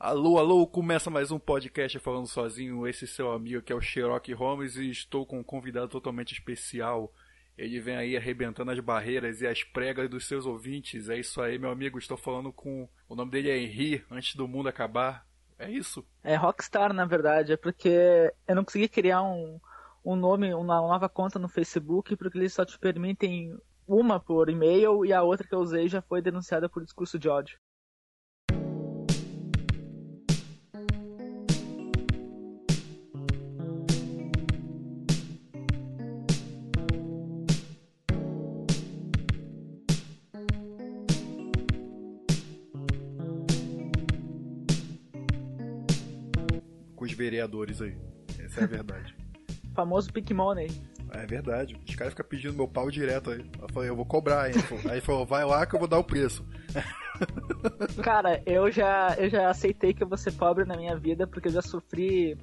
Alô, alô, começa mais um podcast falando sozinho. Esse seu amigo que é o Sherlock Holmes e estou com um convidado totalmente especial. Ele vem aí arrebentando as barreiras e as pregas dos seus ouvintes. É isso aí, meu amigo. Estou falando com. O nome dele é Henry, antes do mundo acabar. É isso? É Rockstar, na verdade. É porque eu não consegui criar um, um nome, uma nova conta no Facebook, porque eles só te permitem uma por e-mail e a outra que eu usei já foi denunciada por discurso de ódio. Vereadores aí. Essa é a verdade. Famoso Pick Money. É verdade. Os caras ficam pedindo meu pau direto aí. Eu falei, eu vou cobrar, hein? Aí falou, vai lá que eu vou dar o preço. Cara, eu já, eu já aceitei que eu vou ser pobre na minha vida porque eu já sofri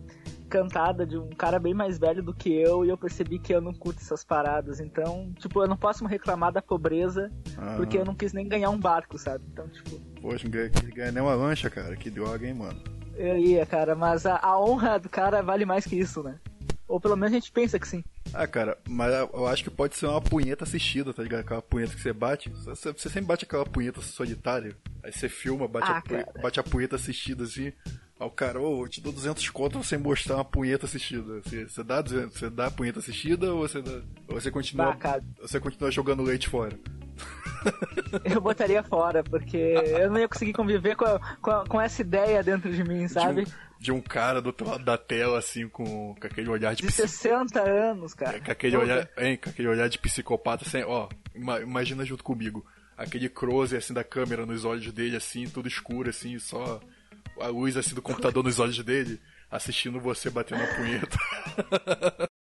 cantada de um cara bem mais velho do que eu e eu percebi que eu não curto essas paradas. Então, tipo, eu não posso me reclamar da pobreza porque eu não quis nem ganhar um barco, sabe? Então, tipo. Poxa, não ganha, ganha nem uma lancha, cara. Que droga, hein, mano. Eu ia, cara, mas a, a honra do cara vale mais que isso, né? Ou pelo menos a gente pensa que sim. Ah, cara, mas eu acho que pode ser uma punheta assistida, tá ligado? Aquela punheta que você bate. Você, você sempre bate aquela punheta solitária. Aí você filma, bate, Ah, a, punheta, bate a punheta assistida assim. Aí o cara, ô, eu te dou 200 conto você mostrar uma punheta assistida. Você, você, dá, 200, você dá a punheta assistida ou você, dá, ou você continua, você continua jogando leite fora? Eu botaria fora, porque eu não ia conseguir conviver com, a- com, a- com essa ideia dentro de mim, sabe? De, um, de um cara do outro lado da tela, assim, com, com aquele olhar de De psi- 60 anos, cara. Com aquele olhar, hein, com aquele olhar de psicopata, assim, ó, ima- imagina junto comigo. Aquele close, assim, da câmera nos olhos dele, assim, tudo escuro, assim, só a luz, assim, do computador nos olhos dele, assistindo você batendo a punheta.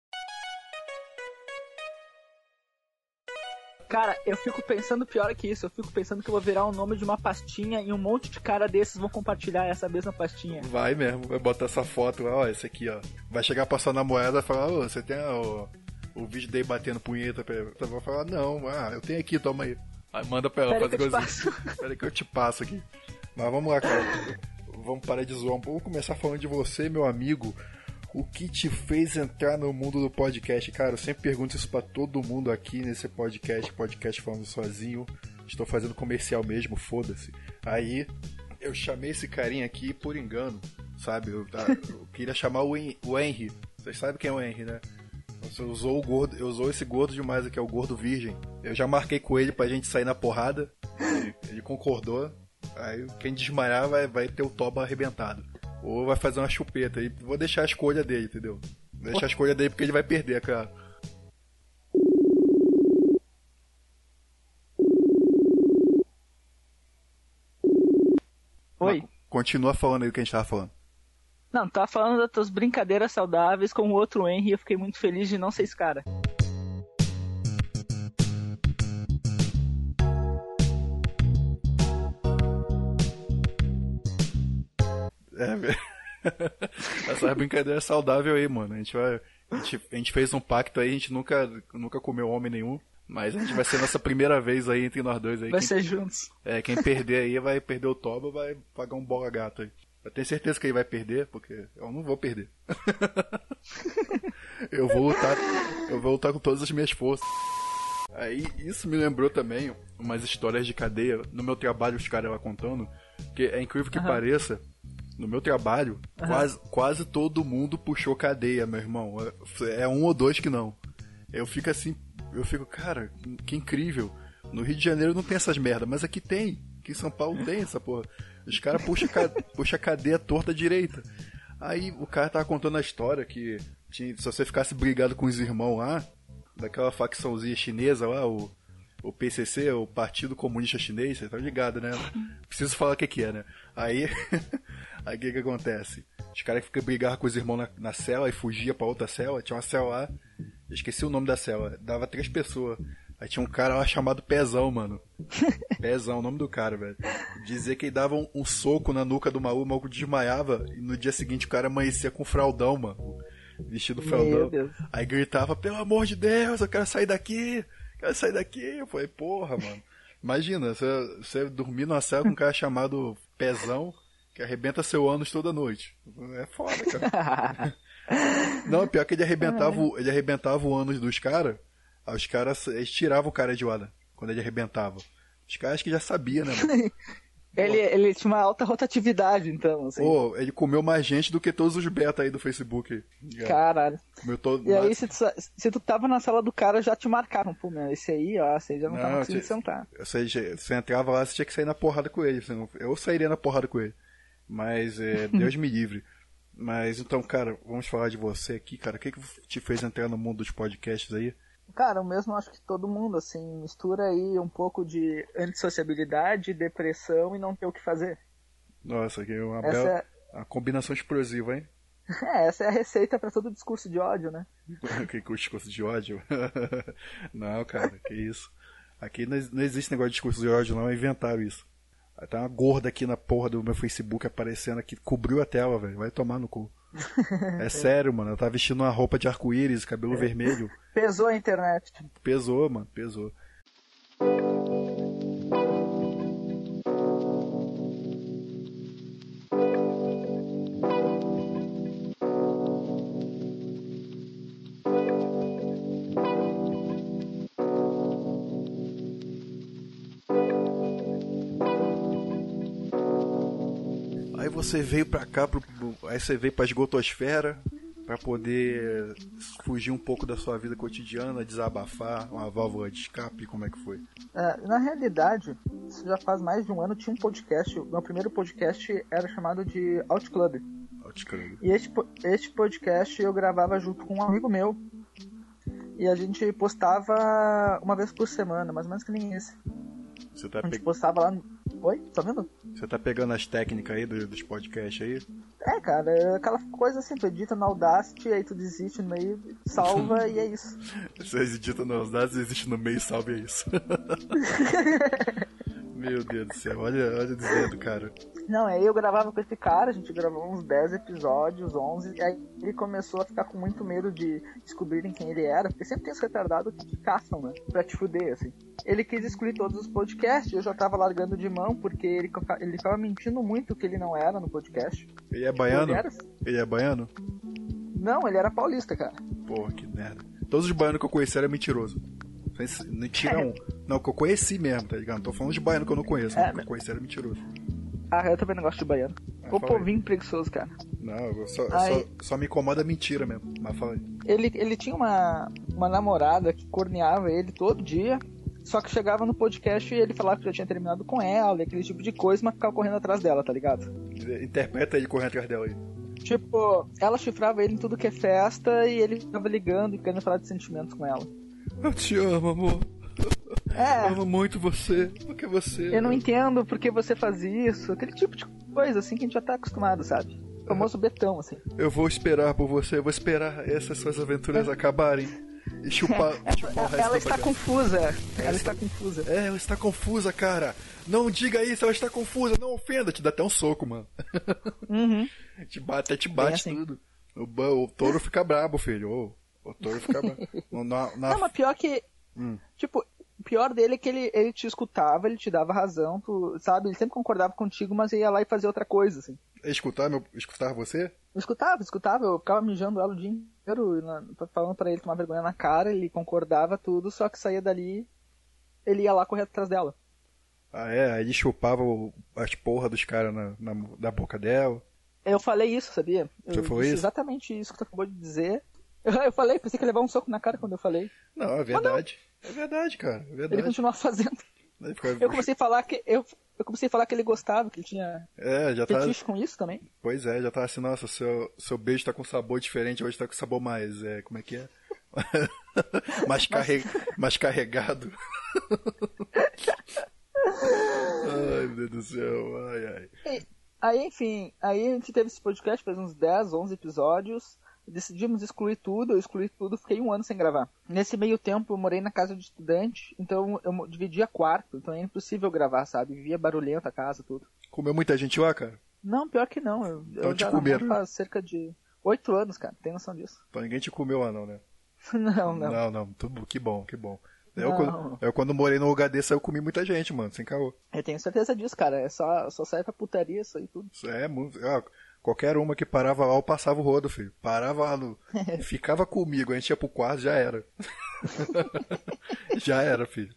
Cara, eu fico pensando pior que isso. Eu fico pensando que eu vou virar o nome de uma pastinha e um monte de cara desses vão compartilhar essa mesma pastinha. Vai mesmo, vai botar essa foto lá, ó, esse aqui, ó. Vai chegar pra sua namorada e falar, ô, você tem ó, o vídeo dele batendo punheta pra Você vai falar, não, ah, eu tenho aqui, toma aí. Aí manda pra ela Pera fazer que eu te coisa. Pera que eu te passo aqui. Mas vamos lá, cara. Vamos parar de zoar um pouco. Vamos começar falando de você, meu amigo. O que te fez entrar no mundo do podcast? Cara, eu sempre pergunto isso pra todo mundo aqui nesse podcast, podcast falando sozinho. Estou fazendo comercial mesmo, foda-se. Aí eu chamei esse carinha aqui por engano, sabe? Eu, tá, eu queria chamar o, o Henry. Vocês sabem quem é o Henry, né? Você usou o gordo, eu usou esse gordo demais aqui, é o gordo virgem. Eu já marquei com ele pra gente sair na porrada. Ele, ele concordou. Aí quem desmaiar vai, vai ter o toba arrebentado. Ou vai fazer uma chupeta. E vou deixar a escolha dele, entendeu? Vou deixar a escolha dele porque ele vai perder, cara. Oi? Mas Continua falando aí o que a gente tava falando. Não, tá falando das tuas brincadeiras saudáveis com o outro Henry eu fiquei muito feliz de não ser esse cara. É, velho. Essa brincadeira é saudável aí, mano. A gente vai. A gente, a gente fez um pacto aí, a gente nunca, nunca comeu homem nenhum. Mas a gente vai ser nossa primeira vez aí entre nós dois aí. Vai Quem- ser juntos. É, quem perder aí vai perder o toba, vai pagar um bola gato aí. Eu tenho certeza que ele vai perder, porque eu não vou perder. eu vou lutar, eu vou lutar com todas as minhas forças. Aí isso me lembrou também umas histórias de cadeia. No meu trabalho os caras lá contando, que é incrível que Aham. pareça, no meu trabalho, quase, quase todo mundo puxou cadeia, meu irmão. É, um ou dois que não. Eu fico assim, eu fico, cara, que incrível. No Rio de Janeiro não tem essas merda, mas aqui tem. Aqui em São Paulo tem essa porra. Os caras puxam puxa a cadeia torta à direita. Aí o cara tava contando a história que tinha- se você ficasse brigado com os irmãos lá, daquela facçãozinha chinesa lá, o, o PCC, o Partido Comunista Chinês, você tá ligado, né? Preciso falar o que que é, né? Aí, aí o que que acontece? Os caras ficam brigando com os irmãos na, na cela e fugia pra outra cela. Tinha uma cela lá, eu esqueci o nome da cela, dava três pessoas. Aí tinha um cara lá chamado Pezão, mano. Pezão, o nome do cara, velho. Dizia que ele dava um, um soco na nuca do maluco, o maluco desmaiava e no dia seguinte o cara amanhecia com fraldão, mano. Vestido fraldão. Aí gritava, pelo amor de Deus, eu quero sair daqui, quero sair daqui. Eu falei, porra, mano. Imagina, você, você dormir numa cela com um cara chamado Pezão que arrebenta seu ânus toda noite. É foda, cara. Não, pior que ele arrebentava, o- ele arrebentava o ânus dos caras. Aí os caras, eles tiravam o cara de hora quando ele arrebentava. Os caras que já sabiam, né, mano? Ele, ele tinha uma alta rotatividade, então, assim. Pô, ele comeu mais gente do que todos os beta aí do Facebook. Caralho. Comeu todo E aí, se tu, se tu tava na sala do cara, já te marcaram. Pô, meu, esse aí, ó, aí já não, tá Não, conseguindo te- sentar. Você, você entrava lá, você tinha que sair na porrada com ele. senão- Eu sairia na porrada com ele. Mas, é, Deus me livre. Mas, então, cara, vamos falar de você aqui, cara. O que, que te fez entrar no mundo dos podcasts aí? Cara, o mesmo acho que todo mundo, assim, mistura aí um pouco de antissociabilidade, depressão e não ter o que fazer. Nossa, que é uma, Essa bela, é, uma combinação explosiva, hein? é, essa é a receita pra todo discurso de ódio, né? que discurso de ódio. não, cara, que isso. Aqui não, não existe negócio de discurso de ódio, não. Inventaram isso. Tá uma gorda aqui na porra do meu Facebook aparecendo aqui, cobriu a tela, velho. Vai tomar no cu. É sério, mano. Ela tá vestindo uma roupa de arco-íris, cabelo vermelho. Pesou a internet. Pesou, mano, pesou. Você veio pra cá, pro, aí você veio pra esgotosfera pra poder fugir um pouco da sua vida cotidiana, desabafar, uma válvula de escape, como é que foi? É, na realidade, isso já faz mais de um ano, tinha um podcast. O meu primeiro podcast era chamado de Out Club. Autoescreve. E este, este podcast eu gravava junto com um amigo meu. E a gente postava uma vez por semana, mais ou menos que nem esse. Você tá, A gente pe- postava lá no... Oi? Tá vendo? você tá pegando as técnicas aí do- dos podcasts aí? É, cara, é aquela coisa assim, tu edita no Audacity, aí tu desiste no meio, salva e é isso. Vocês editam nos dados, existe no meio, salve é isso. Meu Deus do céu, olha, olha o dedo, cara. Não, aí eu gravava com esse cara, a gente gravou uns 10 episódios, 11, e aí ele começou a ficar com muito medo de descobrirem quem ele era, porque sempre tem os retardados que caçam, né? Pra te fuder, assim. Ele quis excluir todos os podcasts, eu já tava largando de mão, porque ele, ele ficava mentindo muito que ele não era no podcast. Ele é baiano? Ele? Ele é baiano? Não, ele era paulista, cara. Porra, que merda. Todos os baianos que eu conheci eram mentiroso. Sem- Mentira um. Não, que eu conheci mesmo, tá ligado? Não tô falando de baiano que eu não conheço, É, mas que eu conheci era mentiroso. Ah, eu também não gosto de baiano. Ah, o povinho preguiçoso, cara. Não, eu só, Aí- só, só me incomoda a mentira mesmo. Mas fala aí. Ele, ele tinha uma, uma namorada que corneava ele todo dia. Só que chegava no podcast e ele falava que já tinha terminado com ela, e aquele tipo de coisa, mas ficava correndo atrás dela, tá ligado? Interpreta ele correndo atrás dela aí. Tipo, ela chifrava ele em tudo que é festa e ele ficava ligando e querendo falar de sentimentos com ela. Eu te amo, amor. É, Eu amo muito você. Porque você. eu não entendo por que você faz isso, aquele tipo de coisa assim que a gente já tá acostumado, sabe? O famoso betão, assim. Eu vou esperar por você, eu vou esperar essas suas aventuras acabarem. E chupar, chupar o resto Ela está confusa. Ela está confusa. É, ela está confusa, cara. Não diga isso, ela está confusa, não ofenda. Te dá até um soco, mano. Uhum. Te bate, até te bate assim. tudo. O, o touro fica brabo, filho. Ô, o touro fica brabo. Na, na- Não, mas pior que. Hum. Tipo, o pior dele é que ele, ele te escutava, ele te dava razão, tu, sabe? Ele sempre concordava contigo, mas ia lá e fazia outra coisa, assim. Escutar, meu, escutar você? Eu escutava, escutava, eu ficava mijando ela o dia inteiro, na- falando pra ele tomar vergonha na cara, ele concordava tudo, só que saía dali, ele ia lá correr atrás dela. Ah, é? Aí ele chupava o- as porra dos caras na, na, da boca dela. Eu falei isso, sabia? Eu Você falou disse isso? exatamente isso que tu acabou de dizer. Eu, eu falei, pensei que ia levar um soco na cara quando eu falei. Não, é verdade. É verdade, cara. É Ele verdade. continuava fazendo. Ele fica- Eu comecei a falar que eu, eu comecei a falar que ele gostava, que ele tinha É, já tá. fetiche com isso também. Pois é, já tá assim, nossa, seu, seu beijo tá com sabor diferente, hoje tá com sabor mais. É, como é que é? mais, carre... mais carregado. ai, meu Deus do céu, ai, ai. E- Aí, enfim, aí a gente teve esse podcast, fez uns 10, 11 episódios. Decidimos excluir tudo, eu excluí tudo, fiquei um ano sem gravar. Nesse meio tempo eu morei na casa de estudante, então eu dividia quarto, então é impossível gravar, sabe? Vivia barulhenta a casa, tudo. Comeu muita gente lá, cara? Não, pior que não, eu, Então eu te já comeram. faz cerca de 8 anos, cara, tem noção disso? Então ninguém te comeu lá, não, né? Não, não. Não, não, tudo, que bom, que bom. Eu, quando, eu quando morei no lugar desse, eu comi muita gente, mano, sem caô. Eu tenho certeza disso, cara. É só, só sai pra putaria isso aí tudo. É, muito. Qualquer uma que parava lá, eu passava o rodo, filho. Parava lá no. ficava comigo, a gente ia pro quarto, já era. já era, filho.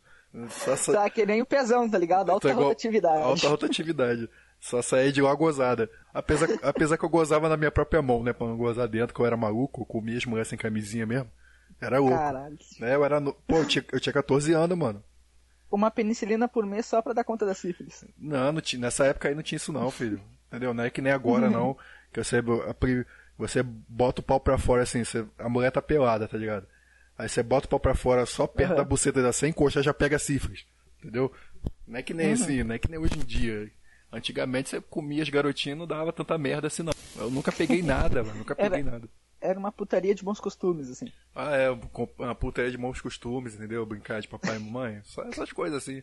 Só sa- Tá que nem o pezão, tá ligado? Alta Tá igual- rotatividade. Alta rotatividade. Só saía de lá gozada. Apesar, apesar que eu gozava na minha própria mão, né? Pra não gozar dentro, que eu era maluco, eu comia as mulheres sem camisinha mesmo. Era louco. Caralho. É, eu era. No... Pô, eu tinha, eu tinha 14 anos, mano. Uma penicilina por mês só pra dar conta da sífilis. Não, não tinha, nessa época aí não tinha isso não, filho. Entendeu? Não é que nem agora, não. Que você, você bota o pau pra fora assim, você, a mulher tá pelada, tá ligado? Aí você bota o pau pra fora só perto Aham. da buceta da sem coxa já pega sífilis. Entendeu? Não é que nem assim, não é que nem hoje em dia. Antigamente você comia as garotinhas e não dava tanta merda assim não. Eu nunca peguei nada, mano. Nunca peguei Era- nada. Era uma putaria de bons costumes, assim. Ah, é, uma putaria de maus costumes, entendeu? Brincar de papai e mamãe. Só essas coisas assim.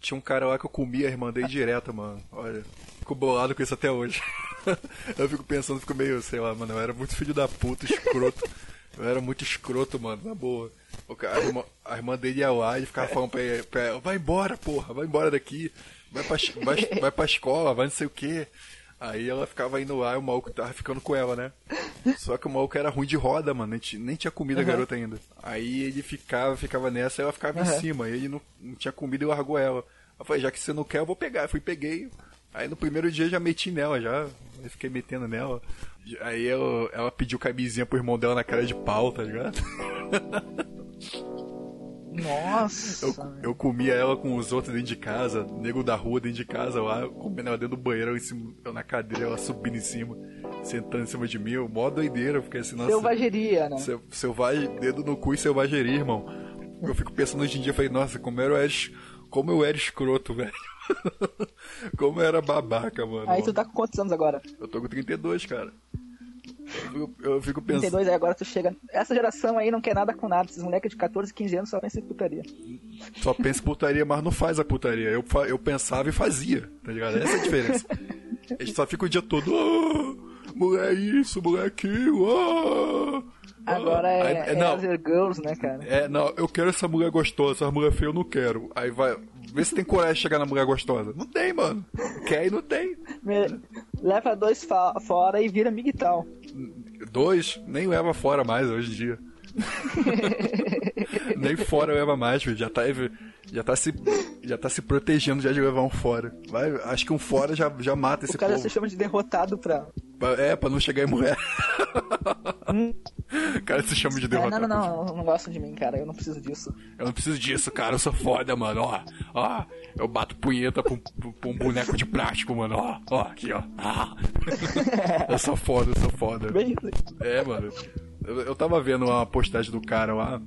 Tinha um cara lá que eu comia a irmã dele direto, mano. Olha, fico bolado com isso até hoje. eu fico pensando, fico meio, sei lá, mano, eu era muito filho da puta, escroto. Eu era muito escroto, mano, na boa. A, irmã, a irmã dele ia lá e ficava falando pra, ele- vai embora, porra, vai embora daqui. Vai pra, vai, vai pra escola, vai não sei o quê. Aí ela ficava indo lá e o maluco tava ficando com ela, né? Só que o maluco era ruim de roda, mano. Nem, ti- nem tinha comida a garota ainda. Aí ele ficava, ficava nessa e ela ficava em Aham. cima. Ele não, não tinha comida e largou ela. Eu falei, já que você não quer, eu vou pegar. Eu fui peguei. Aí no primeiro dia já meti nela, já. Eu fiquei metendo nela. Aí eu- ela pediu camisinha pro irmão dela na cara de pau, tá ligado? Nossa. Eu, eu comia ela com os outros dentro de casa, nego da rua dentro de casa lá, comendo ela dentro do banheiro, eu, em cima, eu na cadeira, ela subindo em cima, sentando em cima de mim, eu, mó doideira, eu fiquei assim, nossa. Selvageria, né? Seu, selvagem, dedo no cu e selvageria, irmão. Eu fico pensando hoje em dia, eu falei, nossa, como eu era, como eu era escroto, velho. como eu era babaca, mano. Aí tu tá com quantos anos agora? Eu tô com 32, cara. Eu, eu fico pensando. 32, aí agora tu chega. Essa geração aí não quer nada com nada. Esses moleques de 14, 15 anos só pensam em putaria. Só pensa em putaria, mas não faz a putaria. Eu, eu pensava e fazia, tá ligado? Essa é a diferença. A gente só fica o dia todo, ah, mulher isso, mulher aquilo, ah. ah." Agora é, Aí- é não, Girls, né, cara? é, não, eu quero essa mulher gostosa, essa mulher feia eu não quero. Aí vai, vê se tem coragem de chegar na mulher gostosa. Não tem, mano. Quer e não tem. Me- Leva dois fora e vira migtal. Dois, nem leva fora mais hoje em dia. nem fora leva mais, filho. Já tá, já tá, se, já tá se protegendo já de levar um fora. Vai, acho que um fora já, já mata esse O cara povo. se chama de derrotado pra. É, pra não chegar em mulher. o cara se chama de É, derrotado. não, não, não, não gostam de mim, cara. Eu não preciso disso. Eu não preciso disso, cara. Eu sou foda, mano. Ó, ó. Eu bato punheta pra um, pra um boneco de plástico, mano. Ó, ó, aqui, ó. Ah. eu sou foda, eu sou foda. Bem. É, mano. Eu, eu tava vendo uma postagem do cara lá.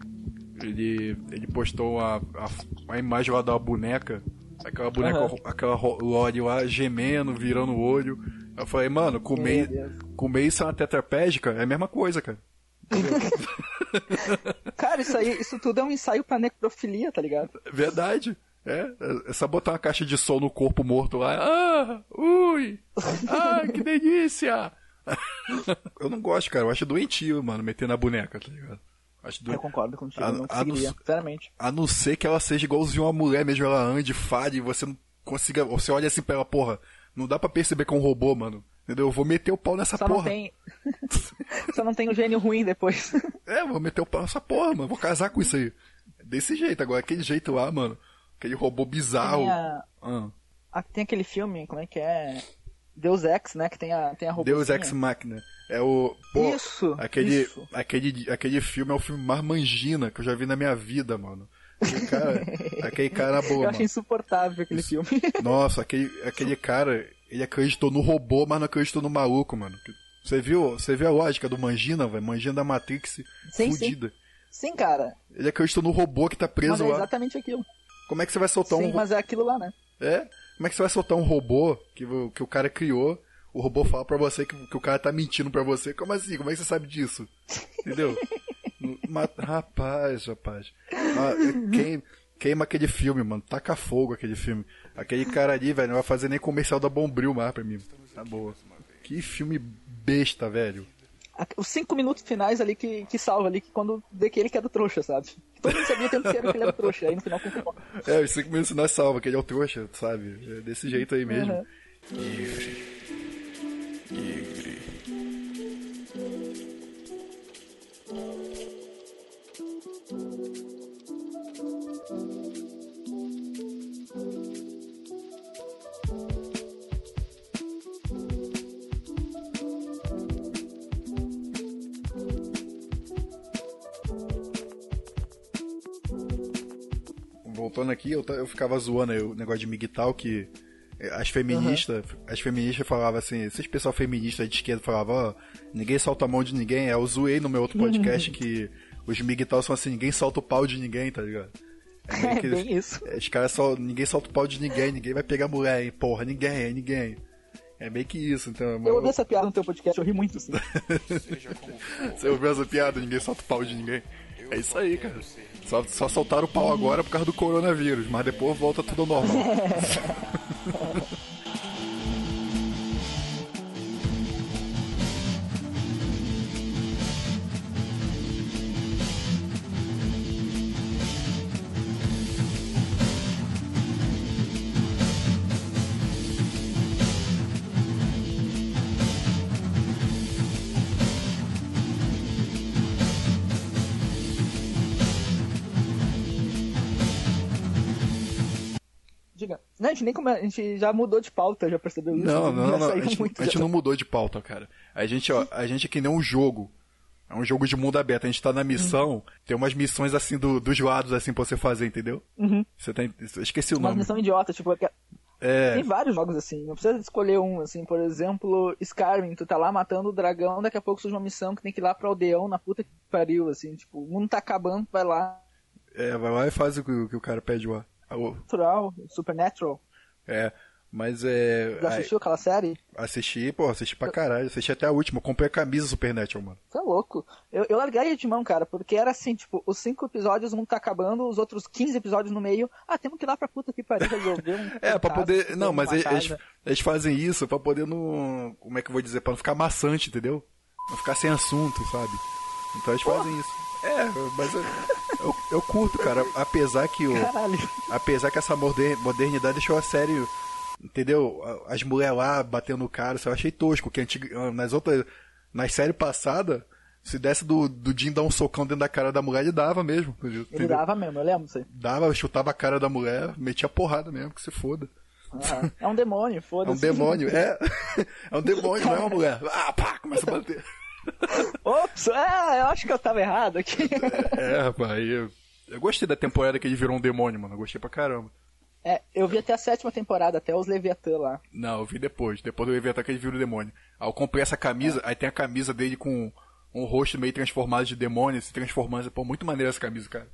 Ele, ele postou a, a, a imagem lá da boneca. Aquela boneca, Aham. aquela Lore lá gemendo, virando o olho. Eu falei, mano, comer, comer isso é uma tetrapédica é a mesma coisa, cara. Cara, isso aí, isso tudo é um ensaio pra necrofilia, tá ligado? Verdade. É, é só botar uma caixa de som no corpo morto lá. Ah, ui! Ah, que delícia! eu não gosto, cara. Eu acho doentio, mano, meter na boneca, tá ligado? Acho Eu doentio. concordo contigo, A- eu não a conseguiria, não- sinceramente. A não ser que ela seja igualzinho uma mulher mesmo, ela ande, fale, e você não consiga. Você olha assim pra ela, porra, não dá pra perceber que é um robô, mano. Entendeu? Eu vou meter o pau nessa Só não porra. tem. Só não tem o gênio ruim depois. É, vou meter o pau nessa porra, mano. Vou casar com isso aí. Desse jeito, agora, aquele jeito lá, mano. Aquele robô bizarro. Tem, a- Ah. a- tem aquele filme, como é que é? Deus Ex, né? Que tem a, tem a Deus. Ex Machina. É o. Pô, Isso, Aquele, isso. Aquele, aquele filme é o filme mais mangina que eu já vi na minha vida, mano. Aquele cara, aquele cara boa, Eu achei insuportável aquele filme. Nossa, aquele, aquele cara, ele acreditou no robô, mas não acreditou no maluco, mano. Você viu, você viu a lógica do Mangina, velho? Mangina da Matrix Sim, fudida. Sim, cara. Ele acreditou no robô que tá Mas preso é lá. exatamente aquilo. Como é que você vai soltar Sim, um mas é aquilo lá, né? É? Como é que você vai soltar um robô que, o- que o cara criou? O robô fala pra você que, que o cara tá mentindo pra você. Como assim? Como é que você sabe disso? Entendeu? Ma- rapaz, rapaz. Ah, queima, queima aquele filme, mano. Taca fogo aquele filme. Aquele cara ali, velho, não vai fazer nem comercial da Bombril mais pra mim. Tá boa. Que filme besta, velho. Os cinco minutos finais ali que, que salva ali, que quando vê que ele que é do trouxa, sabe? Todo mundo sabia o tempo inteiro que ele era trouxa, aí no final confirmou. É, os 5 minutos nós salva, que ele é o trouxa, sabe? É desse jeito aí mesmo. Uhum. Igre. Igre. Voltando aqui, eu, eu ficava zoando aí o negócio de migtal que eh, as feministas, as feministas falavam assim, esses pessoal feminista de esquerda falavam, ó, ninguém solta a mão de ninguém. Aí Eu zoei no meu outro podcast que os migtal são assim, ninguém solta o pau de ninguém, tá ligado? meio É que eles- bem isso. Os caras só. Ninguém solta o pau de ninguém, ninguém vai pegar mulher, hein? Porra, ninguém, ninguém. É meio que isso, então. Eu ouvi essa piada no teu podcast, eu ri muito assim. Você ouviu essa piada? Ninguém solta o pau de ninguém. É isso aí, cara. Só, só soltaram o pau agora por causa do coronavírus, mas depois volta tudo ao normal. gente nem come... a gente já mudou de pauta, já percebeu isso? Não, não, Já não. A gente, muito a gente não mudou de pauta, cara. A gente, ó, a gente é que nem um jogo. É um jogo de mundo aberto. A gente tá na missão, tem umas missões assim do- dos lados, assim, pra você fazer, entendeu? Uhum. Você tem. Eu esqueci o Uma nome. missão idiota, tipo, que- É. tem vários jogos assim, não precisa escolher um, assim, por exemplo, Skyrim, tu tá lá matando o dragão, daqui a pouco surge uma missão que tem que ir lá pro aldeão na puta que pariu, assim, tipo, o mundo tá acabando, vai lá, É, vai lá e faz o que, o que o cara pede lá. Alô? natural, Supernatural. É. Mas é. Já assistiu aquela série? Assisti, pô, assisti pra caralho. Assisti até a última. Comprei a camisa Supernatural, mano. É louco. Eu, eu larguei de mão, cara, porque era assim, tipo, os cinco episódios, um tá acabando, os outros 15 episódios no meio. Ah, temos que ir lá pra puta que pariu resolver um. É, pra poder. Não, mas eles, eles fazem isso pra poder não. Como é que eu vou dizer? Pra não ficar maçante, entendeu? Não ficar sem assunto, sabe? Então eles fazem isso. É, mas eu, eu, curto, cara. Apesar que o. Caralho. Apesar que essa moder- modernidade deixou a série. Entendeu? As mulheres lá batendo no cara, eu achei tosco. Que antiga, nas outras. Nas séries passadas, se desse do, do Jim dar um socão dentro da cara da mulher, ele dava mesmo. Ele entendeu? dava mesmo, eu lembro disso aí. Dava, chutava a cara da mulher, metia porrada mesmo, que se foda. Ah, é um demônio, É um foda-se. demônio, é. É um demônio, não é uma mulher. Ah, pá, começa a bater. Ops, é, eu acho que eu tava errado aqui. É, rapaz, aí eu, eu gostei da temporada que ele virou um demônio, mano. Eu gostei pra caramba. É, eu vi até a sétima temporada, até os Leviatã lá. Não, eu vi depois. Depois do Leviatã que ele virou demônio. Aí eu comprei essa camisa, aí tem a camisa dele com um rosto meio transformado de demônio, se transformando. Pô, muito maneira essa camisa, cara.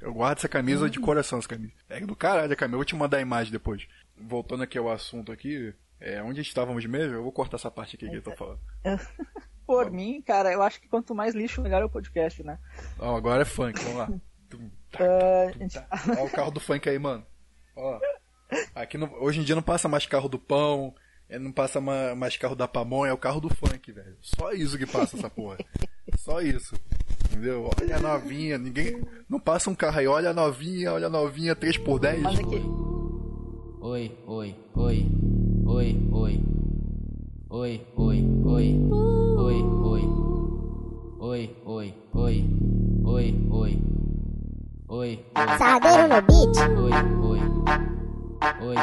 Eu guardo essa camisa de coração, essa camisa. É do caralho a camisa. Eu vou te mandar a imagem depois. Voltando aqui ao assunto aqui, é, onde estávamos mesmo? Eu vou cortar essa parte aqui que eu tô falando. Por mim, cara, eu acho que quanto mais lixo, melhor é o podcast, né? Ó, agora é funk, vamos lá. Tum, tá, Ah, tum, gente- tá. Ó o carro do funk aí, mano. Ó. Aqui não- hoje em dia não passa mais carro do pão, é, não passa ma- mais carro da pamonha, é o carro do funk, velho. Só isso que passa essa porra. Só isso. Entendeu? Olha a novinha, ninguém. Não passa um carro aí, olha a novinha, olha a novinha, 3 por 10 Mas é que. Oi, oi, oi, oi, oi. Oi, oi, oi. Oi, oi. Oi, oi, oi. Oi, oi. Oi, oi. Sardeiro no beat. Oi, oi. Oi.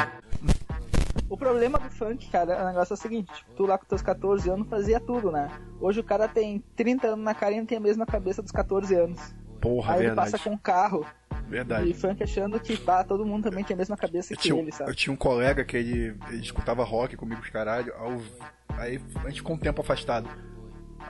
O problema do funk, cara, o negócio é o seguinte, tipo, tu lá com teus 14 anos fazia tudo, né? Hoje o cara tem 30 anos na cara e não tem a mesma cabeça dos 14 anos. Porra, Aí ele verdade. passa com um carro Verdade. e funk achando que tá, todo mundo também tem a mesma cabeça Eu que tinha, ele, sabe? eu tinha um colega que ele, ele escutava rock comigo os caralho. Aí, eu- aí a gente ficou um tempo afastado.